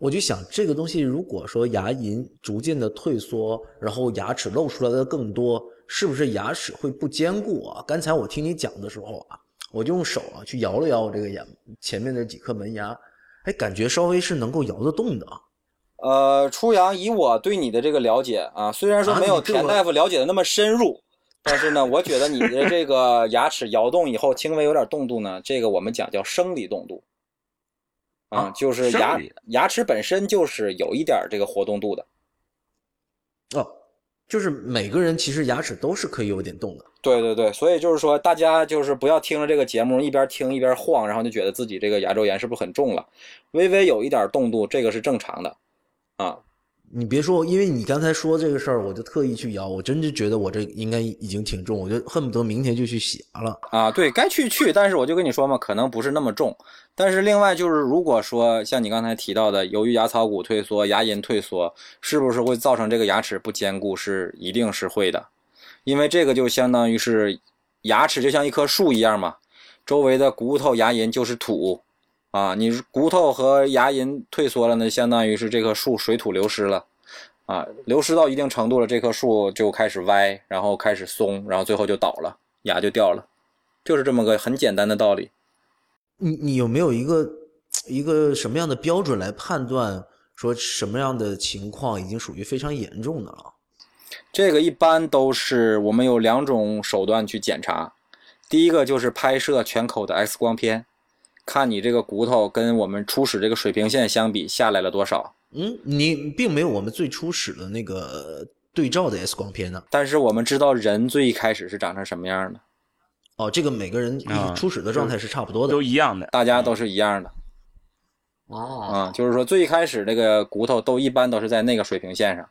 我就想这个东西，如果说牙龈逐渐的退缩，然后牙齿露出来的更多。是不是牙齿会不坚固啊？刚才我听你讲的时候啊，我就用手啊去摇了摇我这个牙前面的几颗门牙，哎，感觉稍微是能够摇得动的。呃，初阳，以我对你的这个了解啊，虽然说没有田大夫了解的那么深入，但是呢，我觉得你的这个牙齿摇动以后轻微有点动度呢，这个我们讲叫生理动度啊，就是牙牙齿本身就是有一点这个活动度的。哦。就是每个人其实牙齿都是可以有点动的，对对对，所以就是说大家就是不要听着这个节目一边听一边晃，然后就觉得自己这个牙周炎是不是很重了？微微有一点动度，这个是正常的，啊。你别说，因为你刚才说这个事儿，我就特意去摇，我真就觉得我这应该已经挺重，我就恨不得明天就去洗牙了啊。对该去去，但是我就跟你说嘛，可能不是那么重。但是另外就是，如果说像你刚才提到的，由于牙槽骨退缩、牙龈退缩，是不是会造成这个牙齿不坚固？是一定是会的，因为这个就相当于是牙齿就像一棵树一样嘛，周围的骨头、牙龈就是土。啊，你骨头和牙龈退缩了呢，相当于是这棵树水土流失了，啊，流失到一定程度了，这棵树就开始歪，然后开始松，然后最后就倒了，牙就掉了，就是这么个很简单的道理。你你有没有一个一个什么样的标准来判断说什么样的情况已经属于非常严重的了？这个一般都是我们有两种手段去检查，第一个就是拍摄全口的 X 光片。看你这个骨头跟我们初始这个水平线相比下来了多少？嗯，你并没有我们最初始的那个对照的 X 光片呢。但是我们知道人最一开始是长成什么样的。哦，这个每个人初始的状态是差不多的，都一样的，大家都是一样的。哦，啊，就是说最开始这个骨头都一般都是在那个水平线上。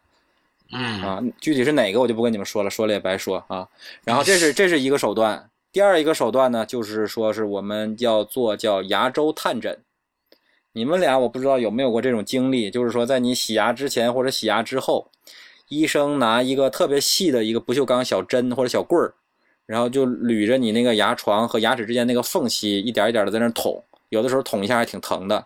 嗯，啊，具体是哪个我就不跟你们说了，说了也白说啊。然后这是 这是一个手段。第二一个手段呢，就是说是我们要做叫牙周探诊。你们俩我不知道有没有过这种经历，就是说在你洗牙之前或者洗牙之后，医生拿一个特别细的一个不锈钢小针或者小棍儿，然后就捋着你那个牙床和牙齿之间那个缝隙，一点一点的在那捅，有的时候捅一下还挺疼的。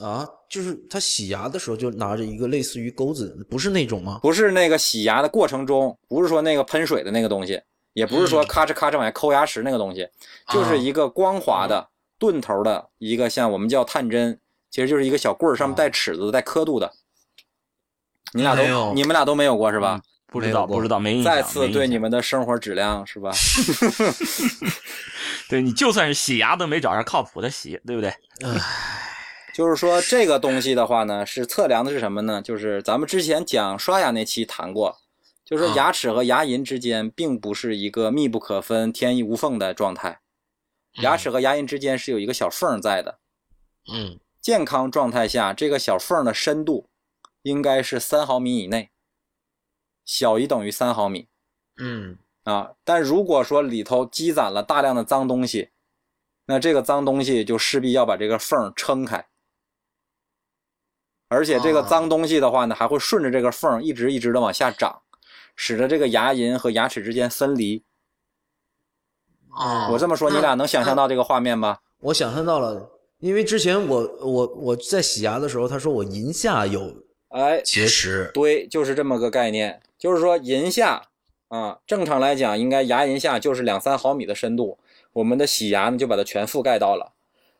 啊，就是他洗牙的时候就拿着一个类似于钩子，不是那种吗？不是那个洗牙的过程中，不是说那个喷水的那个东西。也不是说咔哧咔哧往下抠牙齿那个东西，就是一个光滑的钝头的一个，像我们叫探针，其实就是一个小棍儿，上面带齿子、带刻度的。你俩都你们俩都没有过是吧？不知道，不知道，没印象。再次对你们的生活质量是吧？对你就算是洗牙都没找上靠谱的洗，对不对？唉，就是说这个东西的话呢，是测量的是什么呢？就是咱们之前讲刷牙那期谈过。就是说，牙齿和牙龈之间并不是一个密不可分、天衣无缝的状态，牙齿和牙龈之间是有一个小缝在的。嗯，健康状态下，这个小缝的深度应该是三毫米以内。小于等于三毫米嗯啊。但如果说里头积攒了大量的脏东西，那这个脏东西就势必要把这个缝撑开，而且这个脏东西的话呢，还会顺着这个缝一直一直的往下长，使得这个牙龈和牙齿之间分离。啊我这么说，你俩能想象到这个画面吗？我想象到了，因为之前我我我在洗牙的时候，他说我龈下有哎，结石，对，就是这么个概念，就是说龈下啊，正常来讲应该牙龈下就是两三毫米的深度，我们的洗牙呢就把它全覆盖到了。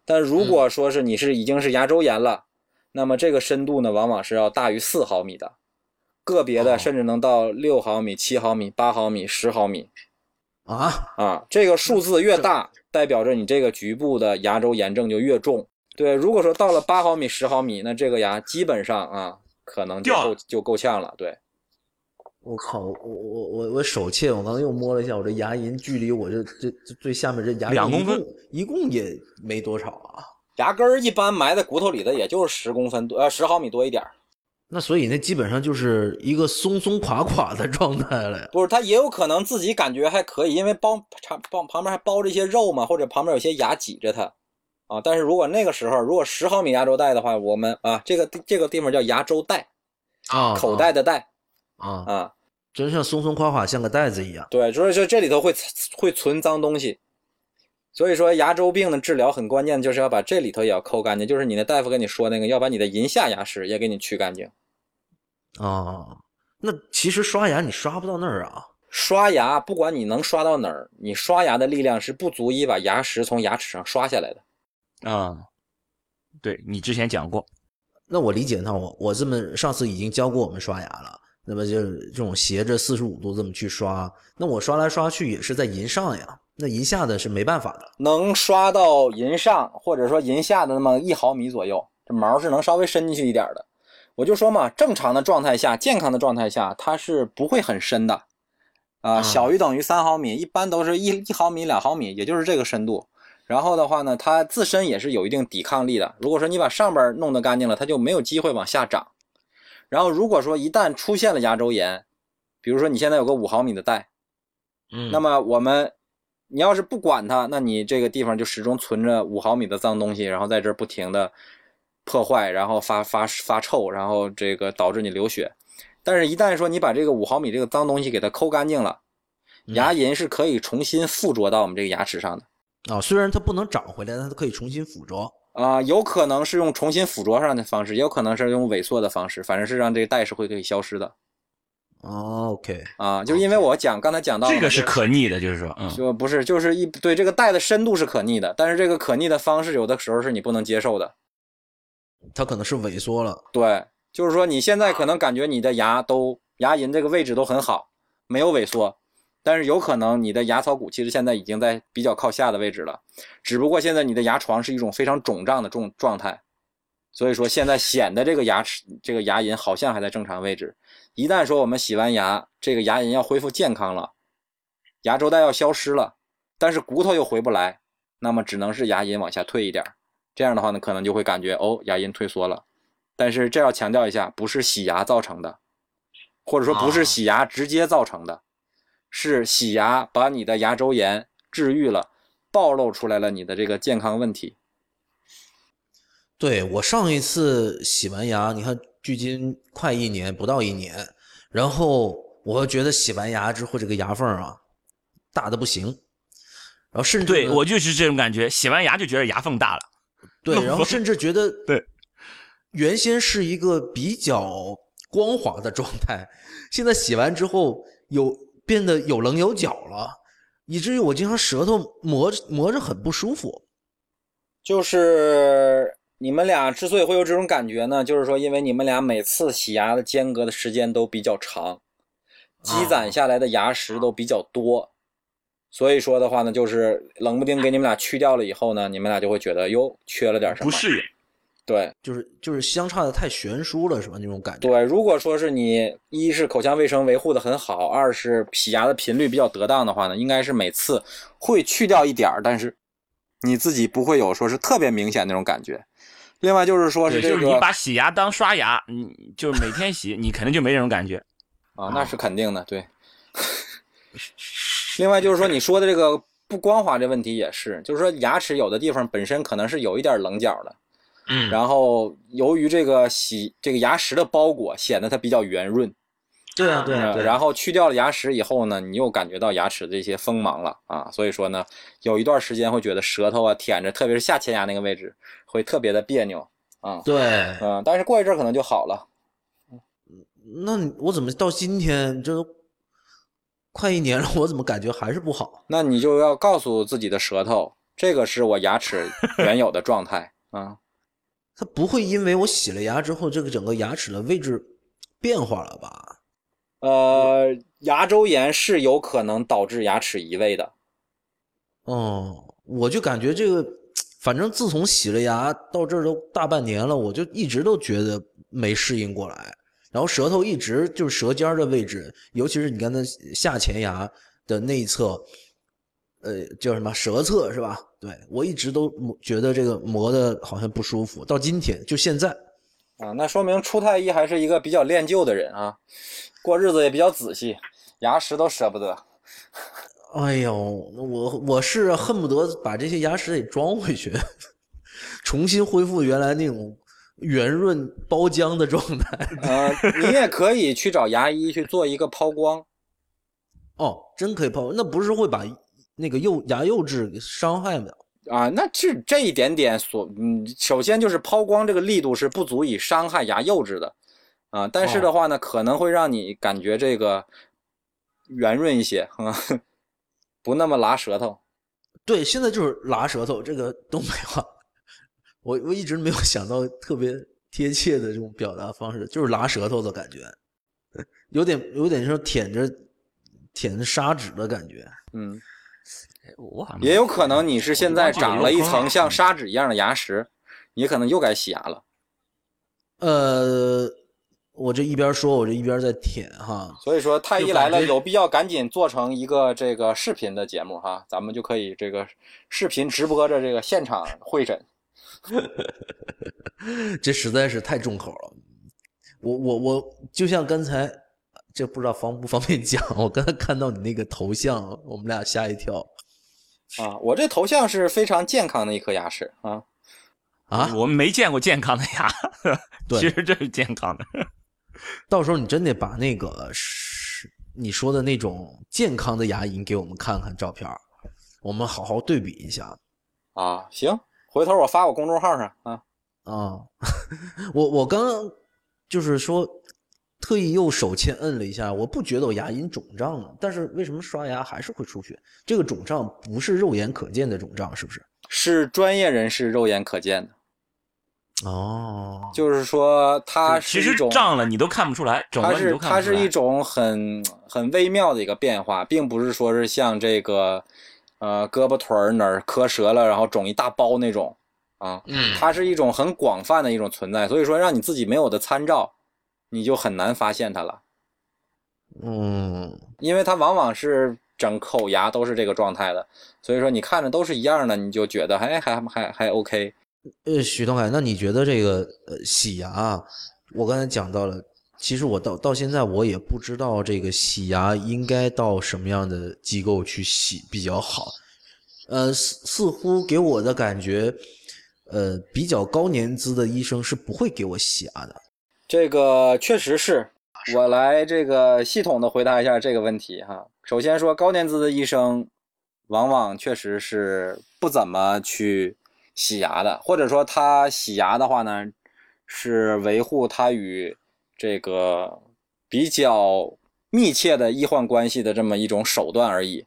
但如果说是你是已经是牙周炎了，那么这个深度呢往往是要大于四毫米的，个别的哦甚至能到六毫米、七毫米、八毫米、十毫米啊，啊。这个数字越大，代表着你这个局部的牙周炎症就越重。对，如果说到了八毫米、十毫米，那这个牙基本上啊，可能就够就够呛了。对。我靠，我我我我手欠，我刚刚又摸了一下，我这牙龈距离我这这这最下面这牙两公分一共，也没多少啊。牙根儿一般埋在骨头里的，也就是十公分多，呃，十毫米多一点儿。那所以那基本上就是一个松松垮垮的状态了呀。不是，他也有可能自己感觉还可以，因为包旁旁旁边还包着一些肉嘛，或者旁边有些牙挤着它，啊。但是如果那个时候，如果十毫米牙周带的话，我们啊，这个这个地方叫牙周带，啊，口袋的袋啊，啊。真像松松垮垮，像个袋子一样。对，所以说这里头会会存脏东西，所以说牙周病的治疗很关键，就是要把这里头也要抠干净，就是你的大夫跟你说那个，要把你的龈下牙石也给你去干净。啊，那其实刷牙你刷不到那儿啊。刷牙，不管你能刷到哪儿，你刷牙的力量是不足以把牙石从牙齿上刷下来的。啊、对你之前讲过，那我理解，那我我这么上次已经教过我们刷牙了，那么就是这种斜着四十五度这么去刷，那我刷来刷去也是在龈上呀，那龈下的是没办法的。能刷到龈上或者说龈下的那么一毫米左右，这毛是能稍微伸进去一点的。我就说嘛，正常的状态下，健康的状态下，它是不会很深的，啊、啊小于等于三毫米，一般都是一一毫米、两毫米，也就是这个深度。然后的话呢，它自身也是有一定抵抗力的。如果说你把上边弄得干净了，它就没有机会往下长。然后如果说一旦出现了牙周炎，比如说你现在有个五毫米的带，嗯那么我们，你要是不管它，那你这个地方就始终存着五毫米的脏东西，然后在这儿不停的破坏，然后发发发臭，然后这个导致你流血。但是，一旦说你把这个五毫米这个脏东西给它抠干净了，嗯牙龈是可以重新附着到我们这个牙齿上的啊，虽然它不能长回来，但它可以重新附着。啊、有可能是用重新附着上的方式，也有可能是用萎缩的方式，反正是让这个带是会可以消失的哦 OK，啊。就是因为我讲刚才讲到这个是可逆的，就是说，嗯，就不是，就是一对这个带的深度是可逆的，但是这个可逆的方式有的时候是你不能接受的。它可能是萎缩了。对，就是说你现在可能感觉你的牙都牙龈这个位置都很好，没有萎缩，但是有可能你的牙槽骨其实现在已经在比较靠下的位置了，只不过现在你的牙床是一种非常肿胀的状状态，所以说现在显得这个牙齿这个牙龈好像还在正常位置。一旦说我们洗完牙，这个牙龈要恢复健康了，牙周袋要消失了，但是骨头又回不来，那么只能是牙龈往下退一点儿。这样的话呢，可能就会感觉哦，牙龈退缩了。但是这要强调一下，不是洗牙造成的，或者说不是啊洗牙直接造成的，是洗牙把你的牙周炎治愈了，暴露出来了你的这个健康问题。对我上一次洗完牙，你看距今快一年，不到一年，然后我觉得洗完牙之后这个牙缝啊大的不行，然后甚至对我就是这种感觉，洗完牙就觉得牙缝大了。对，然后甚至觉得 对，原先是一个比较光滑的状态，现在洗完之后有变得有棱有角了，以至于我经常舌头磨着磨着很不舒服。就是你们俩之所以会有这种感觉呢，就是说因为你们俩每次洗牙的间隔的时间都比较长，积攒下来的牙石都比较多，所以说的话呢，就是冷不丁给你们俩去掉了以后呢，你们俩就会觉得哟缺了点什么，不适应。对就是就是相差的太悬殊了，是吧？那种感觉。对，如果说是你一是口腔卫生维护的很好，二是洗牙的频率比较得当的话呢，应该是每次会去掉一点儿，但是你自己不会有说是特别明显那种感觉。另外就是说是，这个，就是你把洗牙当刷牙，你就是每天洗，你肯定就没这种感觉。啊，那是肯定的，对。另外就是说，你说的这个不光滑这问题也是，就是说牙齿有的地方本身可能是有一点棱角的，嗯，然后由于这个洗这个牙石的包裹，显得它比较圆润。对啊，对啊，对啊。然后去掉了牙石以后呢，你又感觉到牙齿的这些锋芒了啊，所以说呢，有一段时间会觉得舌头啊舔着，特别是下前牙那个位置会特别的别扭啊。对，嗯，但是过一阵可能就好了。那我怎么到今天这都快一年了，我怎么感觉还是不好？那你就要告诉自己的舌头，这个是我牙齿原有的状态啊。它不会因为我洗了牙之后，这个整个牙齿的位置变化了吧？呃，牙周炎是有可能导致牙齿移位的。哦，我就感觉这个，反正自从洗了牙到这儿都大半年了，我就一直都觉得没适应过来，然后舌头一直就是舌尖的位置，尤其是你看那下前牙的内侧，呃，叫什么舌侧是吧？对我一直都觉得这个磨的好像不舒服，到今天就现在啊，那说明初太医还是一个比较恋旧的人啊。过日子也比较仔细，牙石都舍不得。哎呦，我我是恨不得把这些牙石给装回去，重新恢复原来那种圆润包浆的状态。呃，你也可以去找牙医去做一个抛光。哦，真可以抛？那不是会把那个幼牙釉质伤害不了？啊，那这这一点点所，嗯，首先就是抛光这个力度是不足以伤害牙釉质的。啊，但是的话呢，可能会让你感觉这个圆润一些，啊，不那么拉舌头。对，现在就是拉舌头，这个东北话，我我一直没有想到特别贴切的这种表达方式，就是拉舌头的感觉，有点有点像舔着舔着砂纸的感觉。嗯，我也有可能你是现在长了一层像砂纸一样的牙石，你可能又该洗牙了。呃。我这一边说，我这一边在舔哈，所以说太医来了，有必要赶紧做成一个这个视频的节目哈，咱们就可以这个视频直播着这个现场会诊。这实在是太重口了，我我我就像刚才，这不知道方不方便讲，我刚才看到你那个头像，我们俩吓一跳。啊，我这头像是非常健康的一颗牙齿啊啊，我们没见过健康的牙，对，其实这是健康的。到时候你真得把那个是你说的那种健康的牙龈给我们看看照片，我们好好对比一下。啊，行，回头我发我公众号上啊啊，我我刚刚就是说特意用手欠摁了一下，我不觉得我牙龈肿胀了，但是为什么刷牙还是会出血？这个肿胀不是肉眼可见的肿胀，是不是？是专业人士肉眼可见的。哦，就是说它其实胀了你都看不出来，它是它是一种很很微妙的一个变化，并不是说是像这个呃胳膊腿儿哪儿磕折了，然后肿一大包那种啊，嗯，它是一种很广泛的一种存在，所以说让你自己没有的参照，你就很难发现它了，嗯，因为它往往是整口牙都是这个状态的，所以说你看着都是一样的，你就觉得哎还还还 OK。呃，许东海，那你觉得这个呃洗牙，我刚才讲到了，其实我到到现在我也不知道这个洗牙应该到什么样的机构去洗比较好。呃，似似乎给我的感觉，呃，比较高年资的医生是不会给我洗牙的。这个确实是，我来这个系统的回答一下这个问题哈。首先说高年资的医生，往往确实是不怎么去。洗牙的，或者说他洗牙的话呢，是维护他与这个比较密切的医患关系的这么一种手段而已。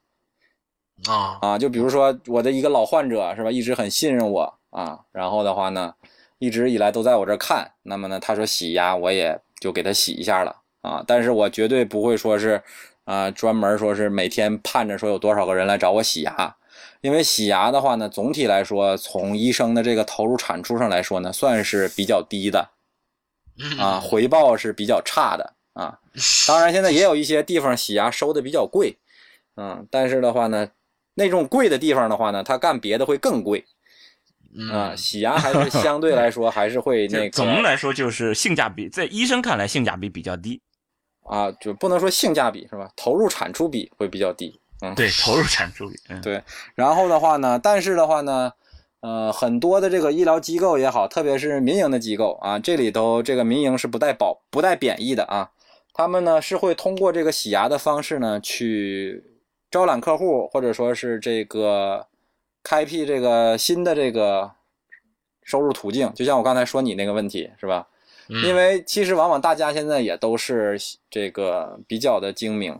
啊啊，就比如说我的一个老患者是吧，一直很信任我啊，然后的话呢，一直以来都在我这看，那么呢，他说洗牙，我也就给他洗一下了啊，但是我绝对不会说是啊，专门说是每天盼着说有多少个人来找我洗牙。因为洗牙的话呢，总体来说，从医生的这个投入产出上来说呢，算是比较低的，啊，回报是比较差的啊。当然，现在也有一些地方洗牙收的比较贵，嗯，但是的话呢，那种贵的地方的话呢，他干别的会更贵，啊，洗牙还是相对来说还是会 那个。总的来说，就是性价比，在医生看来性价比比较低。啊，就不能说性价比是吧？投入产出比会比较低。嗯，对，投入产出比，嗯，对。然后的话呢，但是的话呢，呃，很多的这个医疗机构也好，特别是民营的机构啊，这里头这个民营是不带保不带贬义的啊，他们呢是会通过这个洗牙的方式呢去招揽客户，或者说是这个开辟这个新的这个收入途径。就像我刚才说你那个问题是吧？因为其实往往大家现在也都是这个比较的精明。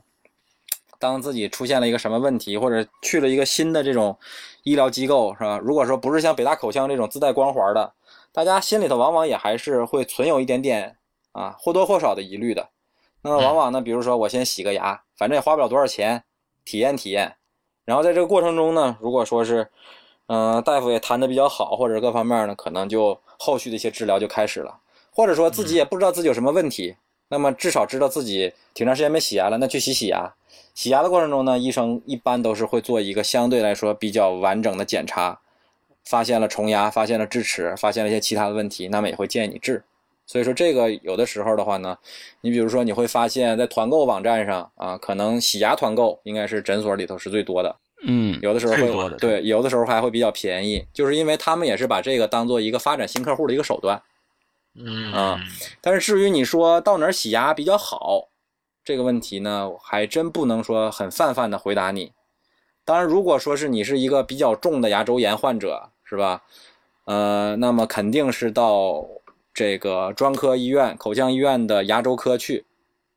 当自己出现了一个什么问题，或者去了一个新的这种医疗机构，是吧？如果说不是像北大口腔这种自带光环的，大家心里头往往也还是会存有一点点啊或多或少的疑虑的。那么往往呢，比如说我先洗个牙，反正也花不了多少钱，体验体验。然后在这个过程中呢，如果说是，嗯，大夫也谈的比较好，或者各方面呢，可能就后续的一些治疗就开始了。或者说自己也不知道自己有什么问题，那么至少知道自己挺长时间没洗牙了，那去洗洗牙。洗牙的过程中呢，医生一般都是会做一个相对来说比较完整的检查，发现了虫牙，发现了智齿，发现了一些其他的问题，那么也会建议你治。所以说这个有的时候的话呢，你比如说你会发现在团购网站上啊，可能洗牙团购应该是诊所里头是最多的，嗯，有的时候最多的会对，有的时候还会比较便宜，就是因为他们也是把这个当做一个发展新客户的一个手段。嗯啊但是至于你说到哪儿洗牙比较好，这个问题呢，还真不能说很泛泛的回答你。当然，如果说是你是一个比较重的牙周炎患者，是吧？呃，那么肯定是到这个专科医院、口腔医院的牙周科去，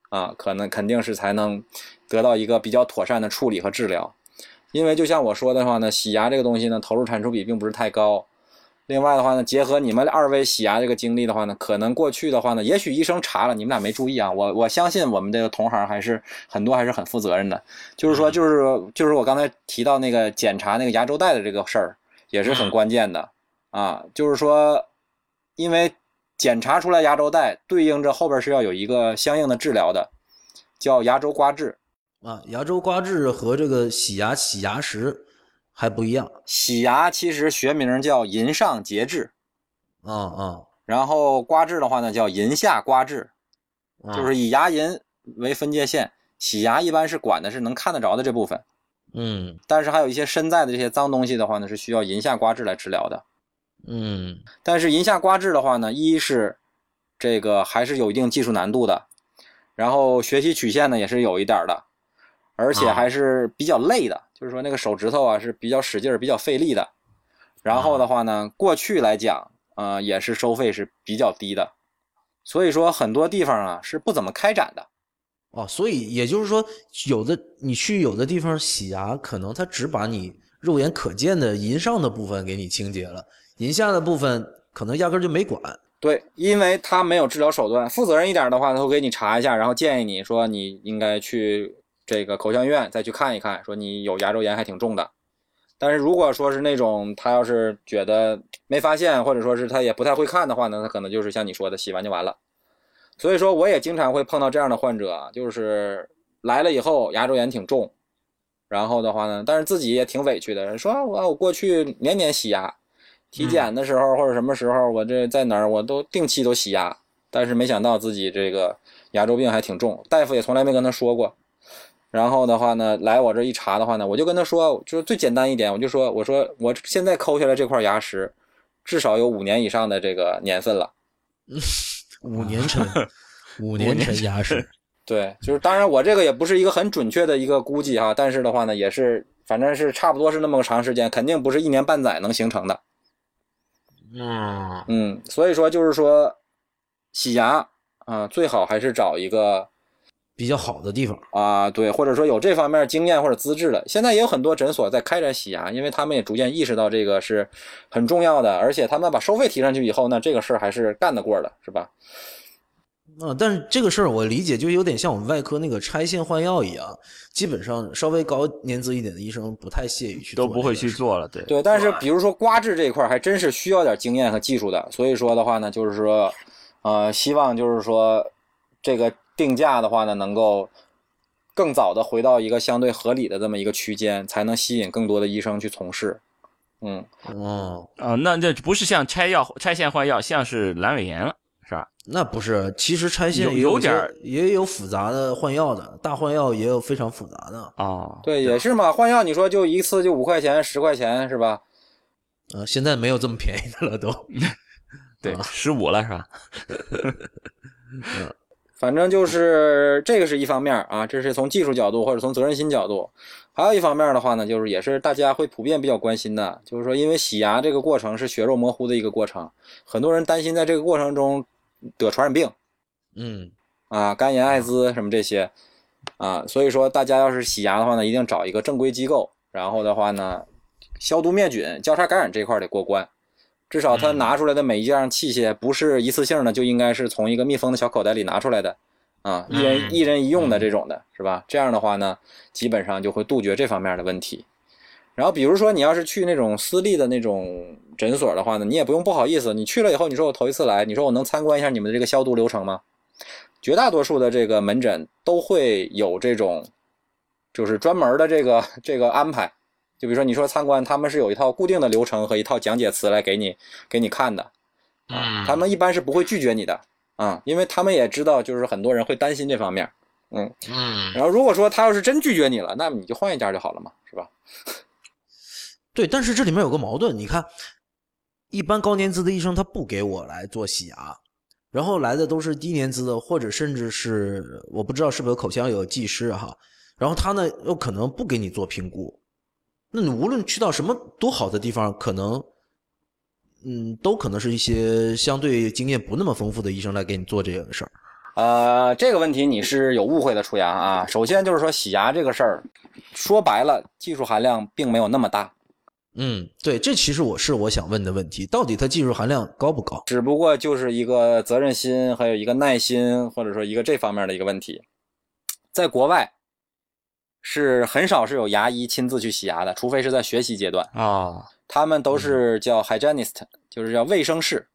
啊，可能肯定是才能得到一个比较妥善的处理和治疗。因为就像我说的话呢，洗牙这个东西呢，投入产出比并不是太高。另外的话呢，结合你们二位洗牙这个经历的话呢，可能过去的话呢，也许医生查了，你们俩没注意啊。我我相信我们这个同行还是很多还是很负责任的，就是说就是就是我刚才提到那个检查那个牙周袋的这个事儿，也是很关键的啊。就是说，因为检查出来牙周袋，对应着后边是要有一个相应的治疗的，叫牙周刮治。啊，牙周刮治和这个洗牙洗牙石还不一样。洗牙其实学名叫龈上洁治，啊啊，然后刮治的话呢叫龈下刮治。啊就是以牙龈为分界线，洗牙一般是管的是能看得着的这部分，嗯但是还有一些身在的这些脏东西的话呢，是需要龈下刮治来治疗的。嗯但是龈下刮治的话呢，一是这个还是有一定技术难度的，然后学习曲线呢也是有一点的，而且还是比较累的，就是说那个手指头啊是比较使劲儿、比较费力的。然后的话呢，过去来讲，呃，也是收费是比较低的，所以说很多地方啊是不怎么开展的。哦，所以也就是说，有的你去有的地方洗牙，可能它只把你肉眼可见的龈上的部分给你清洁了，龈下的部分可能压根就没管。对，因为他没有治疗手段，负责任一点的话，他会给你查一下，然后建议你说你应该去这个口腔医院再去看一看，说你有牙周炎还挺重的。但是如果说是那种他要是觉得没发现，或者说是他也不太会看的话呢，他可能就是像你说的洗完就完了。所以说我也经常会碰到这样的患者，就是来了以后牙周炎挺重，然后的话呢，但是自己也挺委屈的，说我我过去年年洗牙，体检的时候或者什么时候，我这在哪儿我都定期都洗牙，但是没想到自己这个牙周病还挺重，大夫也从来没跟他说过。然后的话呢，来我这一查的话呢，我就跟他说，就是最简单一点，我就说，我说我现在抠下来这块牙石，至少有五年以上的这个年份了。五年陈，五年陈牙石。对，就是当然我这个也不是一个很准确的一个估计哈，但是的话呢，也是反正是差不多是那么个长时间，肯定不是一年半载能形成的。嗯嗯，所以说就是说，洗牙啊，最好还是找一个比较好的地方。啊，对，或者说有这方面经验或者资质的。现在也有很多诊所在开展洗牙，因为他们也逐渐意识到这个是很重要的，而且他们把收费提上去以后呢，这个事儿还是干得过的，是吧？啊，但是这个事儿我理解就有点像我们外科那个拆线换药一样，基本上稍微高年资一点的医生不太屑于去做都不会去做了，对对，但是比如说刮治这一块儿还真是需要点经验和技术的，所以说的话呢，就是说，呃，希望就是说这个定价的话呢，能够更早的回到一个相对合理的这么一个区间，才能吸引更多的医生去从事。嗯，哦，啊、那这不是像拆药拆线换药，像是阑尾炎了？那不是，其实拆线有有点也有复杂的换药的，大换药也有非常复杂的。啊，对，也是嘛。换药你说就一次就五块钱、十块钱是吧？呃，现在没有这么便宜的了都。对，十五了是吧？反正就是这个是一方面啊，这是从技术角度或者从责任心角度。还有一方面的话呢，就是也是大家会普遍比较关心的，就是说因为洗牙这个过程是血肉模糊的一个过程，很多人担心在这个过程中得传染病嗯啊、肝炎、艾滋什么这些啊，所以说大家要是洗牙的话呢，一定找一个正规机构，然后的话呢，消毒灭菌、交叉感染这一块得过关。至少他拿出来的每一样器械不是一次性的，就应该是从一个密封的小口袋里拿出来的，啊，一人一人一用的这种的，是吧？这样的话呢，基本上就会杜绝这方面的问题。然后比如说你要是去那种私立的那种诊所的话呢，你也不用不好意思，你去了以后，你说我头一次来，你说我能参观一下你们的这个消毒流程吗？绝大多数的这个门诊都会有这种，就是专门的这个 这个安排。就比如说你说参观，他们是有一套固定的流程和一套讲解词来给你给你看的，啊，他们一般是不会拒绝你的啊，因为他们也知道，就是很多人会担心这方面，嗯，嗯，然后如果说他要是真拒绝你了，那么你就换一家就好了嘛，是吧？对，但是这里面有个矛盾，你看，一般高年资的医生他不给我来做洗牙，然后来的都是低年资的，或者甚至是我不知道是不是口腔有技师哈，然后他呢又可能不给你做评估，那你无论去到什么多好的地方，可能，嗯，都可能是一些相对经验不那么丰富的医生来给你做这个事儿。呃，这个问题你是有误会的，初阳啊。首先就是说洗牙这个事儿，说白了，技术含量并没有那么大，嗯，对，这其实我是我想问的问题，到底它技术含量高不高？只不过就是一个责任心，还有一个耐心，或者说一个这方面的一个问题。在国外是很少是有牙医亲自去洗牙的，除非是在学习阶段，啊，他们都是叫 hygienist，就是叫卫生士，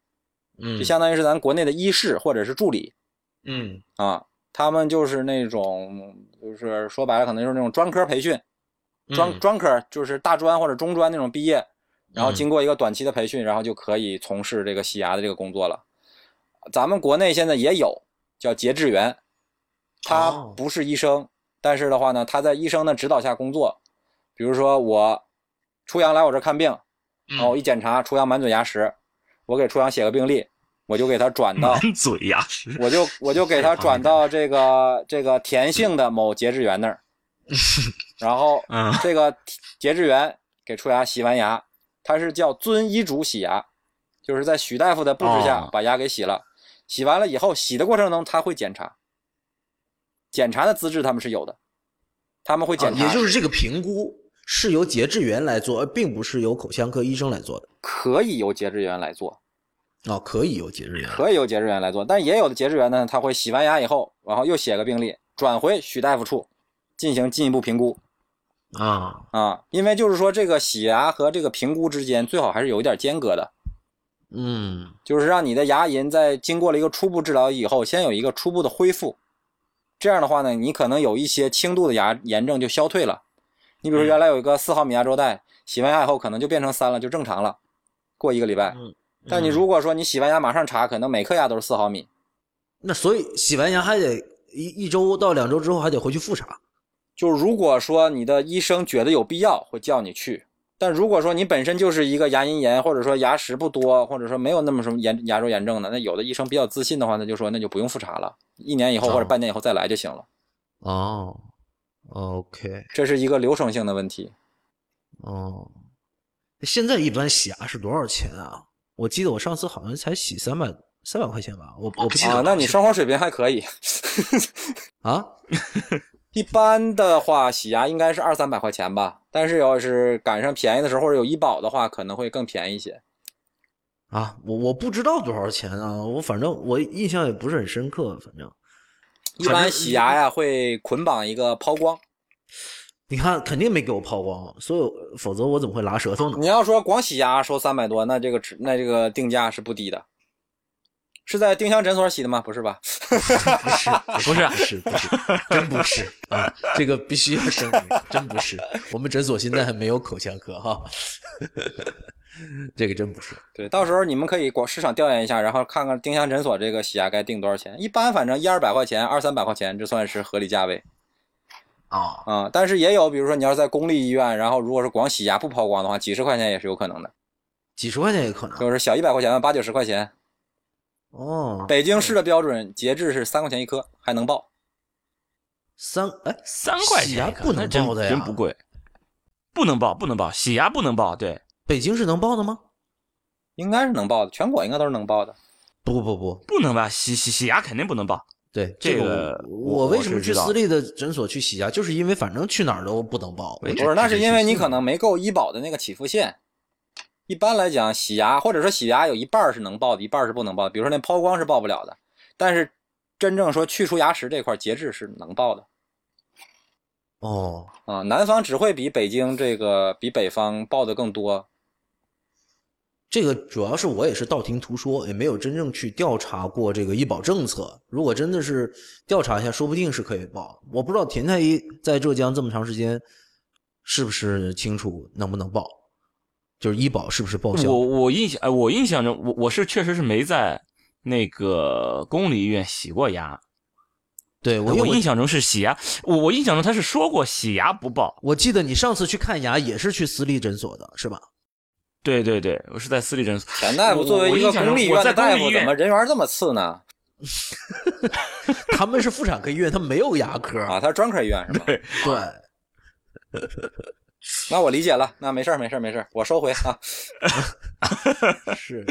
嗯就相当于是咱国内的医师或者是助理嗯啊。他们就是那种，就是说白了，可能就是那种专科培训，专嗯专科就是大专或者中专那种毕业，然后嗯经过一个短期的培训，然后就可以从事这个洗牙的这个工作了。咱们国内现在也有叫节制员，他哦不是医生，但是的话呢，他在医生的指导下工作。比如说我初阳来我这看病，然后我一检查初阳满嘴牙石，我给初阳写个病历，我就给他转到满嘴牙石，我就我就给他转到这个这个田姓的某节制员那儿，然后嗯这个节制员给出牙洗完牙，他是叫遵医嘱洗牙，就是在许大夫的布置下哦把牙给洗了，洗完了以后洗的过程中他会检查，检查的资质他们是有的，他们会检查，啊也就是这个评估是由节制员来做，而并不是由口腔科医生来做的。可以由节制员来做，哦，可以由节制员。可以由节制员来做，但也有的节制员呢，他会洗完牙以后，然后又写个病历，转回许大夫处进行进一步评估。啊，啊，因为就是说这个洗牙和这个评估之间最好还是有一点间隔的，嗯就是让你的牙龈在经过了一个初步治疗以后，先有一个初步的恢复。这样的话呢，你可能有一些轻度的牙炎症就消退了。你比如说原来有一个四毫米牙周袋，洗完牙以后可能就变成三了，就正常了，过一个礼拜。嗯，但你如果说你洗完牙马上查，可能每颗牙都是四毫米，那所以洗完牙还得一一周到两周之后还得回去复查。就是如果说你的医生觉得有必要，会叫你去。但如果说你本身就是一个牙龈炎，或者说牙石不多，或者说没有那么什么炎牙周炎症的，那有的医生比较自信的话，那就说那就不用复查了，一年以后哦或者半年以后再来就行了。哦，OK，这是一个流程性的问题。哦，现在一般洗牙是多少钱啊？我记得我上次好像才洗三百三百块钱吧，我我不记得。啊，那你生活水平还可以。啊？一般的话，洗牙应该是二三百块钱吧，但是要是赶上便宜的时候或者有医保的话，可能会更便宜一些。啊，我我不知道多少钱啊，我反正我印象也不是很深刻，反正一般洗牙呀会捆绑一个抛光，你看肯定没给我抛光，所以否则我怎么会拉舌头呢？你要说光洗牙收三百多，那这个值那这个定价是不低的。是在丁香诊所洗的吗？不是吧？不是，不是，不是，不是，真不是啊！这个必须要声明，真不是。我们诊所现在还没有口腔科哈。这个真不是。对，到时候你们可以广市场调研一下，然后看看丁香诊所这个洗牙该定多少钱。一般反正一二百块钱，二三百块钱，这算是合理价位啊、啊、但是也有，比如说你要是在公立医院，然后如果是光洗牙不抛光的话，几十块钱也是有可能的，几十块钱也可能。就是小一百块钱的八九十块钱。哦，北京市的标准节制是三块钱一颗，还能报。三哎，三块洗牙钱不能那真报的呀真不贵，不能报，不能报，洗牙不能报，对，北京是能报的吗？应该是能报的，全国应该都是能报的。不不不，不能吧？洗洗洗牙肯定不能报。对这个个我为什么去私立的诊所去洗牙，就是因为反正去哪儿都不能报。不是，那是因为你可能没够医保的那个起付线。一般来讲，洗牙或者说洗牙有一半是能报的，一半是不能报的。比如说那抛光是报不了的，但是真正说去除牙石这块儿节制是能报的哦，啊。南方只会比北京这个比北方报的更多。这个主要是我也是道听途说，也没有真正去调查过这个医保政策。如果真的是调查一下，说不定是可以报。我不知道田太医在浙江这么长时间，是不是清楚能不能报，就是医保是不是报销？我我印象，哎，我印象中，我我是确实是没在那个公立医院洗过牙。对我我印象中是洗牙，我我印象中他是说过洗牙不报。我记得你上次去看牙也是去私立诊所的，是吧？对对对，我是在私立诊所。田大夫作为一个公立医院的大夫，怎么人缘这么次呢？他们是妇产科医院，他没有牙科啊，他是专科医院是吧？对对，那我理解了，那没事儿没事儿没事儿，我收回啊。是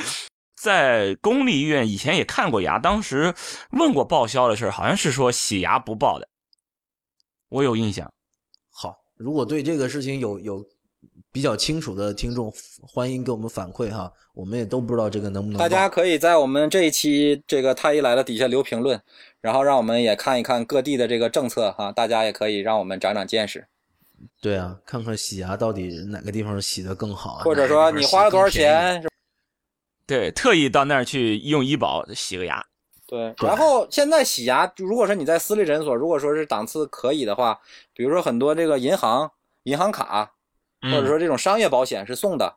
在公立医院以前也看过牙，当时问过报销的事儿，好像是说洗牙不报的，我有印象。好，如果对这个事情有有比较清楚的听众，欢迎给我们反馈哈，我们也都不知道这个能不能。大家可以在我们这一期这个太医来了底下留评论，然后让我们也看一看各地的这个政策哈，大家也可以让我们长长见识。对啊，看看洗牙到底哪个地方洗的更好啊，或者说你花了多少钱？对，特意到那儿去用医保洗个牙。对，然后现在洗牙，如果说你在私立诊所，如果说是档次可以的话，比如说很多这个银行银行卡，或者说这种商业保险是送的。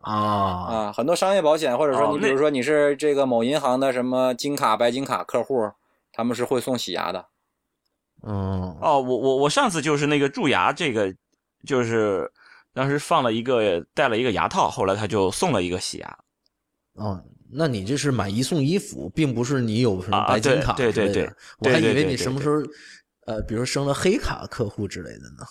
啊啊，很多商业保险，或者说你比如说你是这个某银行的什么金卡、白金卡客户，他们是会送洗牙的。嗯，哦，我我我上次就是那个蛀牙，这个就是当时放了一个带了一个牙套，后来他就送了一个洗牙。哦，那你这是买一送一服，并不是你有什么白金卡、啊、对对对对，我还以为你什么时候呃，比如升了黑卡客户之类的呢。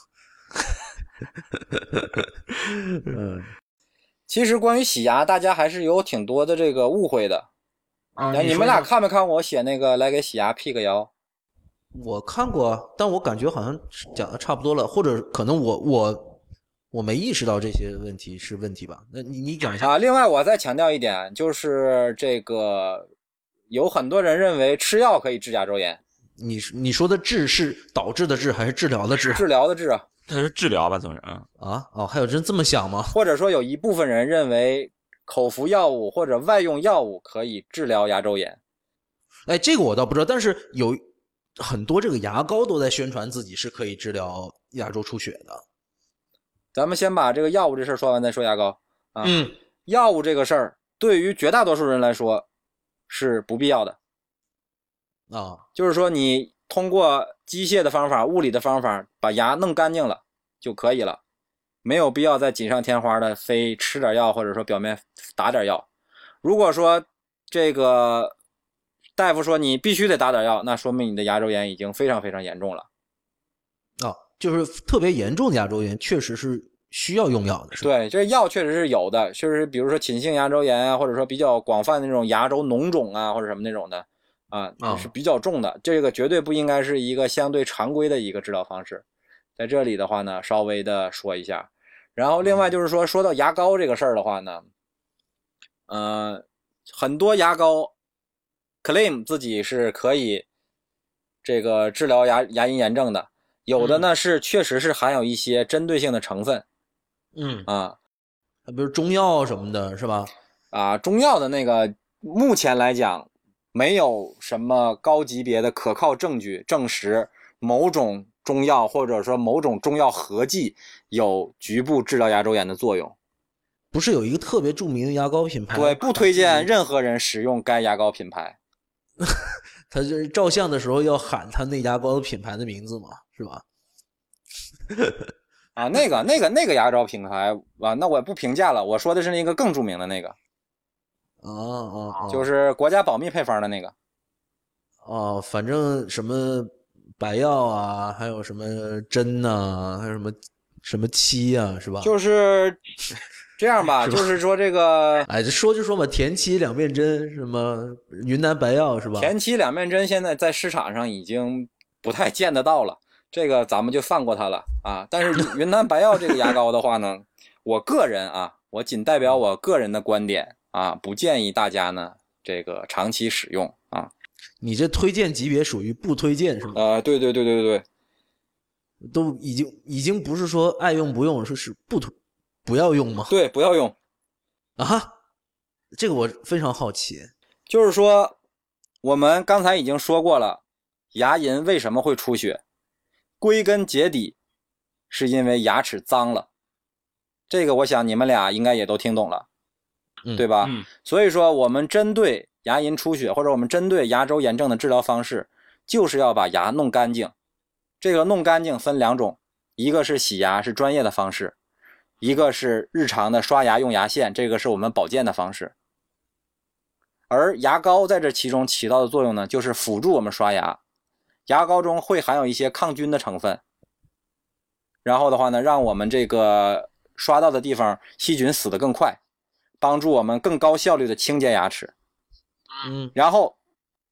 嗯，其实关于洗牙，大家还是有挺多的这个误会的。啊，你们俩看没看我写那个来给洗牙辟个谣？我看过，但我感觉好像讲的差不多了，或者可能我我我没意识到这些问题是问题吧？那你你讲一下啊。另外，我再强调一点，就是这个有很多人认为吃药可以治牙周炎。你你说的治是导致的治还是治疗的治？治疗的治啊。它是治疗吧，总是啊啊哦，还有人这么想吗？或者说有一部分人认为口服药物或者外用药物可以治疗牙周炎。哎，这个我倒不知道，但是有。很多这个牙膏都在宣传自己是可以治疗牙周出血的。咱们先把这个药物这事儿说完，再说牙膏啊。嗯，药物这个事儿对于绝大多数人来说是不必要的啊，就是说你通过机械的方法、物理的方法把牙弄干净了就可以了，没有必要再锦上添花的非吃点药或者说表面打点药。如果说这个。大夫说你必须得打点药，那说明你的牙周炎已经非常非常严重了。啊，就是特别严重的牙周炎，确实是需要用药的，是吧？对，这药确实是有的，确实比如说侵性牙周炎啊，或者说比较广泛的那种牙周脓肿啊，或者什么那种的啊，是比较重的。这个绝对不应该是一个相对常规的一个治疗方式。在这里的话呢，稍微的说一下。然后另外就是说，说到牙膏这个事儿的话呢，呃，很多牙膏。Claim 自己是可以这个治疗牙牙龈炎症的，有的呢是确实是含有一些针对性的成分，嗯啊，比如中药什么的，是吧？啊，中药的那个目前来讲，没有什么高级别的可靠证据证实某种中药或者说某种中药合剂有局部治疗牙周炎的作用。不是有一个特别著名的牙膏品牌？对，不推荐任何人使用该牙膏品牌。他就是照相的时候要喊他那牙膏品牌的名字嘛，是吧？啊，那个、那个、那个牙膏品牌啊，那我不评价了。我说的是那个更著名的那个，啊啊啊！就是国家保密配方的那个。哦，反正什么白药啊，还有什么针呐、还有什么什么漆啊，是吧？就是这样吧，就是说这个哎，这说就说嘛，田七两面针，什么云南白药是吧？田七两面针现在在市场上已经不太见得到了，这个咱们就放过它了啊。但是 云南白药这个牙膏的话呢，我个人啊，我仅代表我个人的观点啊，不建议大家呢这个长期使用啊。你这推荐级别属于不推荐是吗？呃，对对对对对对，都已经已经不是说爱用不用，说是不推不要用吗？对，不要用。啊，这个我非常好奇。就是说，我们刚才已经说过了，牙龈为什么会出血？归根结底，是因为牙齿脏了。这个我想你们俩应该也都听懂了，嗯对吧？嗯所以说，我们针对牙龈出血，或者我们针对牙周炎症的治疗方式，就是要把牙弄干净。这个弄干净分两种，一个是洗牙，是专业的方式；一个是日常的刷牙用牙线，这个是我们保健的方式。而牙膏在这其中起到的作用呢，就是辅助我们刷牙。牙膏中会含有一些抗菌的成分，然后的话呢，让我们这个刷到的地方细菌死得更快，帮助我们更高效率的清洁牙齿。嗯然后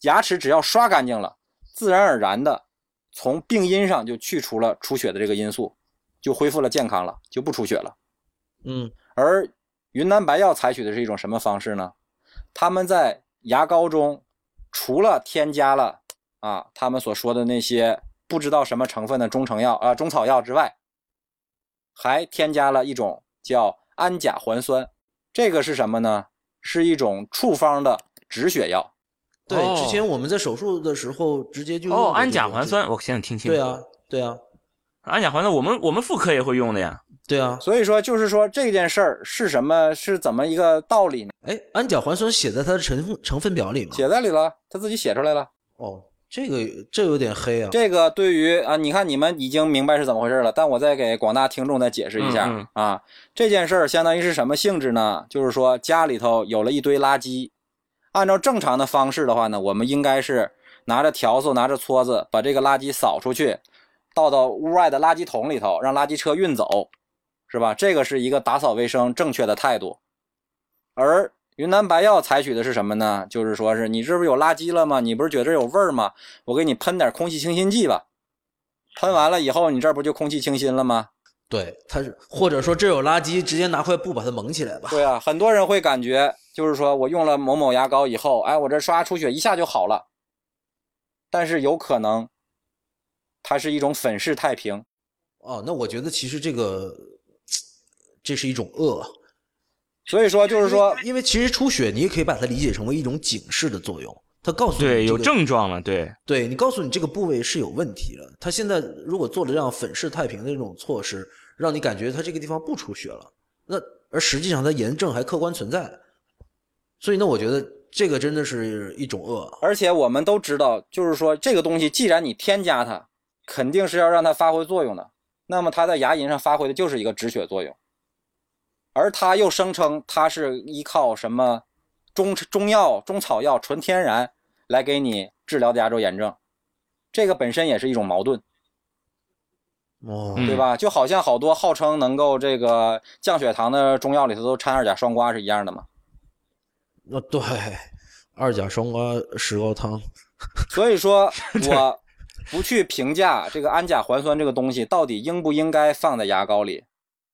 牙齿只要刷干净了，自然而然的从病因上就去除了出血的这个因素，就恢复了健康了，就不出血了。嗯而云南白药采取的是一种什么方式呢？他们在牙膏中除了添加了啊他们所说的那些不知道什么成分的中成药啊中草药之外，还添加了一种叫氨甲环酸。这个是什么呢？是一种处方的止血药。对，哦之前我们在手术的时候直接就用哦，氨甲环酸，我现在听清楚。对啊，对啊，氨甲环酸，我们我们妇科也会用的呀。对啊。所以说，就是说这件事儿是什么？是怎么一个道理呢？哎，氨甲环酸写在它的成分成分表里吗？写在里了，他自己写出来了。哦，这个这有点黑啊。这个对于啊，你看你们已经明白是怎么回事了，但我再给广大听众再解释一下、嗯啊。这件事儿相当于是什么性质呢？就是说家里头有了一堆垃圾，按照正常的方式的话呢，我们应该是拿着笤帚、拿着撮子把这个垃圾扫出去，倒到屋外的垃圾桶里头，让垃圾车运走，是吧？这个是一个打扫卫生正确的态度。而云南白药采取的是什么呢？就是说是你这不是有垃圾了吗？你不是觉得有味儿吗？我给你喷点空气清新剂吧。喷完了以后，你这不就空气清新了吗？对，它是或者说这有垃圾，直接拿块布把它蒙起来吧。对啊，很多人会感觉，就是说我用了某某牙膏以后，哎，我这刷出血一下就好了。但是有可能，它是一种粉饰太平。哦，那我觉得其实这个这是一种恶，所以说，就是说，因为其实出血你也可以把它理解成为一种警示的作用，它告诉你、对，有症状了，对，对你告诉你这个部位是有问题了。他现在如果做了这样粉饰太平的这种措施，让你感觉他这个地方不出血了，那而实际上它炎症还客观存在，所以呢，我觉得这个真的是一种恶。而且我们都知道，就是说这个东西，既然你添加它，肯定是要让它发挥作用的。那么它在牙龈上发挥的就是一个止血作用，而它又声称它是依靠什么中中药、中草药、纯天然来给你治疗的牙周炎症，这个本身也是一种矛盾，哦，嗯对吧？就好像好多号称能够这个降血糖的中药里头都掺二甲双胍是一样的嘛。那对，二甲双胍石膏汤，所以说，我不去评价这个氨甲环酸这个东西到底应不应该放在牙膏里，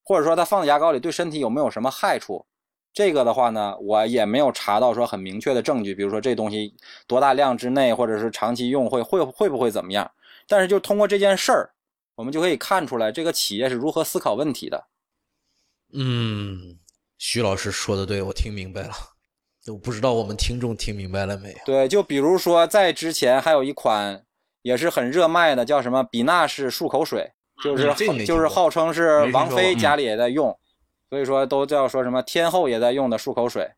或者说它放在牙膏里对身体有没有什么害处。这个的话呢，我也没有查到说很明确的证据，比如说这东西多大量之内，或者是长期用会会会不会怎么样。但是就通过这件事儿，我们就可以看出来这个企业是如何思考问题的。嗯，徐老师说的对，我听明白了。我不知道我们听众听明白了没有？对，就比如说在之前还有一款也是很热卖的，叫什么比纳氏漱口水，就是就是号称是王菲家里也在用，所以说都叫说什么天后也在用的漱口水。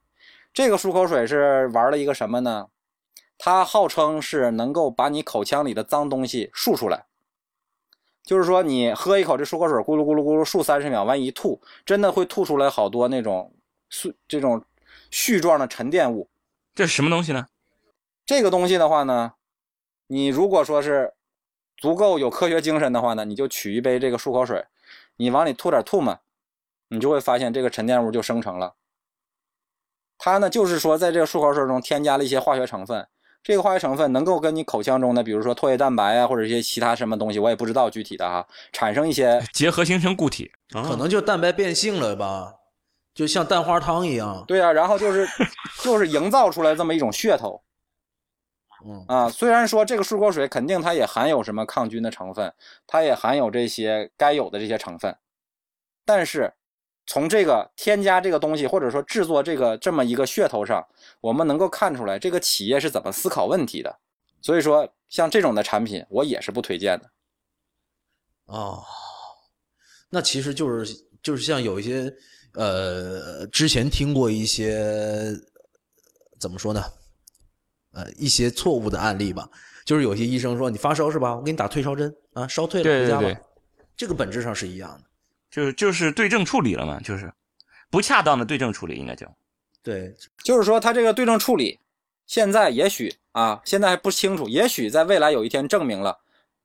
这个漱口水是玩了一个什么呢？它号称是能够把你口腔里的脏东西漱出来。就是说，你喝一口这漱口水，咕噜咕噜咕噜漱三十秒，完一吐，真的会吐出来好多那种絮这种絮状的沉淀物。这是什么东西呢？这个东西的话呢，你如果说是足够有科学精神的话呢，你就取一杯这个漱口水，你往里吐点吐沫，你就会发现这个沉淀物就生成了。它呢，就是说在这个漱口水中添加了一些化学成分。这个化学成分能够跟你口腔中的，比如说唾液蛋白啊，或者一些其他什么东西，我也不知道具体的哈，产生一些 结合形成固体，可能就蛋白变性了吧，就像蛋花汤一样。对啊，然后就是就是营造出来这么一种噱头。嗯啊，虽然说这个漱口水肯定它也含有什么抗菌的成分，它也含有这些该有的这些成分，但是。从这个添加这个东西，或者说制作这个这么一个噱头上，我们能够看出来这个企业是怎么思考问题的。所以说，像这种的产品，我也是不推荐的。哦，那其实就是就是像有一些呃，之前听过一些怎么说呢？呃，一些错误的案例吧，就是有些医生说你发烧是吧？我给你打退烧针啊，烧退了回家吧。这个本质上是一样的。就是就是对症处理了嘛，就是不恰当的对症处理，应该叫对，就是说他这个对症处理，现在也许啊，现在还不清楚，也许在未来有一天证明了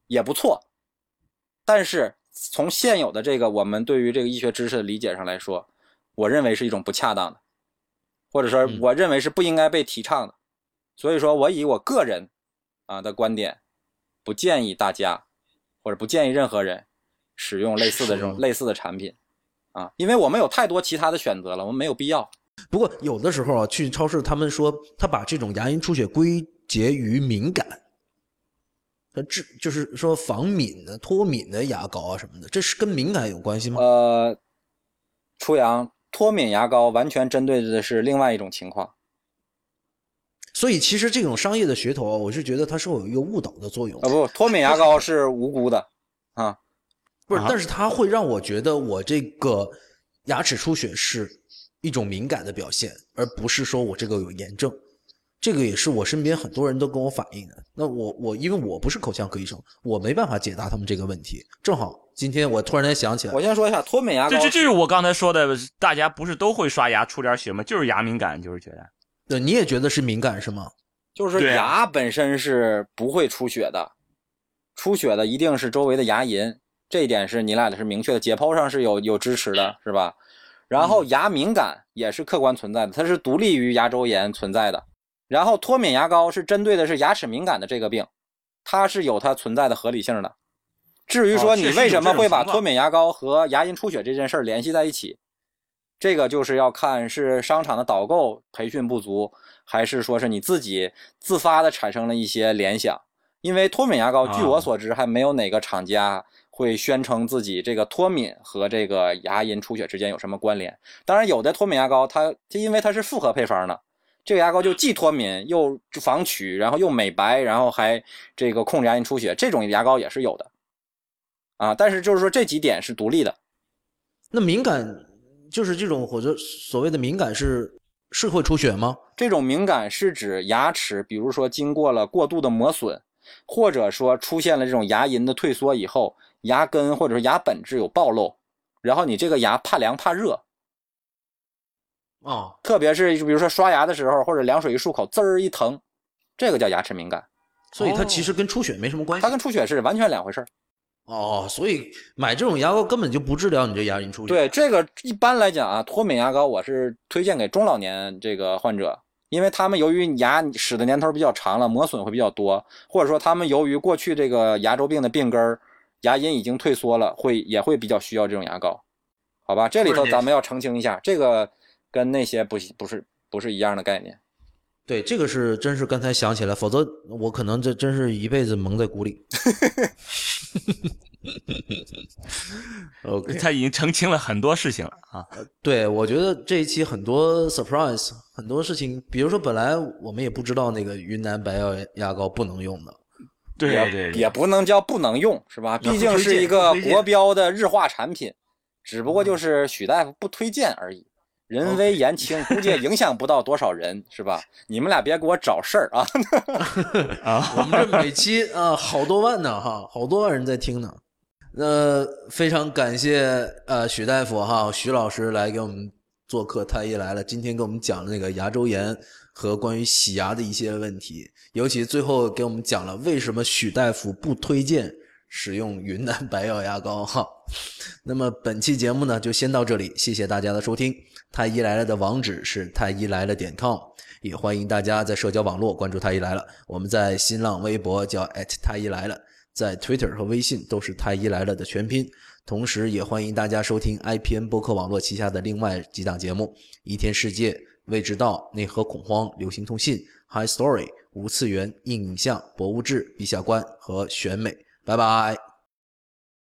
也不错，但是从现有的这个我们对于这个医学知识的理解上来说，我认为是一种不恰当的，或者说我认为是不应该被提倡的，所以说我以我个人啊的观点，不建议大家，或者不建议任何人。使用类似的这种类似的产品，啊，因为我们有太多其他的选择了，我们没有必要。不过有的时候啊，去超市，他们说他把这种牙龈出血归结于敏感，他治就是说防敏的、脱敏的牙膏啊什么的，这是跟敏感有关系吗？呃，初阳脱敏牙膏完全针对的是另外一种情况。所以其实这种商业的噱头啊，我是觉得它是有一个误导的作用。啊不，脱敏牙膏是无辜的啊。不是，但是它会让我觉得我这个牙齿出血是一种敏感的表现，而不是说我这个有炎症。这个也是我身边很多人都跟我反映的。那我我因为我不是口腔科医生，我没办法解答他们这个问题。正好今天我突然间想起来，我先说一下脱敏牙膏，这这就是我刚才说的，大家不是都会刷牙出点血吗？就是牙敏感，就是觉得。对，你也觉得是敏感是吗？就是牙本身是不会出血的，出血的一定是周围的牙龈。这一点是你俩的是明确的，解剖上是有有支持的，是吧？然后牙敏感也是客观存在的，它是独立于牙周炎存在的。然后脱敏牙膏是针对的是牙齿敏感的这个病，它是有它存在的合理性的。至于说你为什么会把脱敏牙膏和牙龈出血这件事儿联系在一起，这个就是要看是商场的导购培训不足，还是说是你自己自发的产生了一些联想。因为脱敏牙膏，据我所知还没有哪个厂家。会宣称自己这个脱敏和这个牙龈出血之间有什么关联？当然，有的脱敏牙膏它就因为它是复合配方的，这个牙膏就既脱敏又防龋，然后又美白，然后还这个控制牙龈出血，这种牙膏也是有的啊。但是就是说这几点是独立的。那敏感就是这种或者所谓的敏感是是会出血吗？这种敏感是指牙齿，比如说经过了过度的磨损，或者说出现了这种牙龈的退缩以后。牙根或者说牙本质有暴露，然后你这个牙怕凉怕热，哦，特别是比如说刷牙的时候或者凉水一漱口，滋儿一疼，这个叫牙齿敏感，所以它其实跟出血没什么关系，它跟出血是完全两回事儿。哦，所以买这种牙膏根本就不治疗你这牙龈出血。对，这个一般来讲啊，脱敏牙膏我是推荐给中老年这个患者，因为他们由于牙使的年头比较长了，磨损会比较多，或者说他们由于过去这个牙周病的病根儿。牙龈已经退缩了，会也会比较需要这种牙膏，好吧？这里头咱们要澄清一下，这个跟那些不不是不是一样的概念。对，这个是真是刚才想起来，否则我可能这真是一辈子蒙在鼓里。OK，他已经澄清了很多事情了啊。对，我觉得这一期很多 surprise，很多事情，比如说本来我们也不知道那个云南白药牙膏不能用的。对对，也不能叫不能用，是吧？毕竟是一个国标的日化产品，只不过就是许大夫不推荐而已。人微言轻，估计也影响不到多少人，是吧？你们俩别给我找事儿啊！啊，我们这每期啊，好多万呢哈，好多万人在听呢。那非常感谢呃许大夫哈，许老师来给我们做客，太医来了，今天给我们讲那个牙周炎和关于洗牙的一些问题，尤其最后给我们讲了为什么许大夫不推荐使用云南白药牙膏哈。那么本期节目呢就先到这里，谢谢大家的收听。太医来了的网址是太医来了点 com，也欢迎大家在社交网络关注太医来了。我们在新浪微博叫太医来了，在 Twitter 和微信都是太医来了的全拼。同时，也欢迎大家收听 IPN 播客网络旗下的另外几档节目：一天世界、未知道、内核恐慌、流行通信、High Story、无次元、硬影像、博物志、陛下观和选美。拜拜。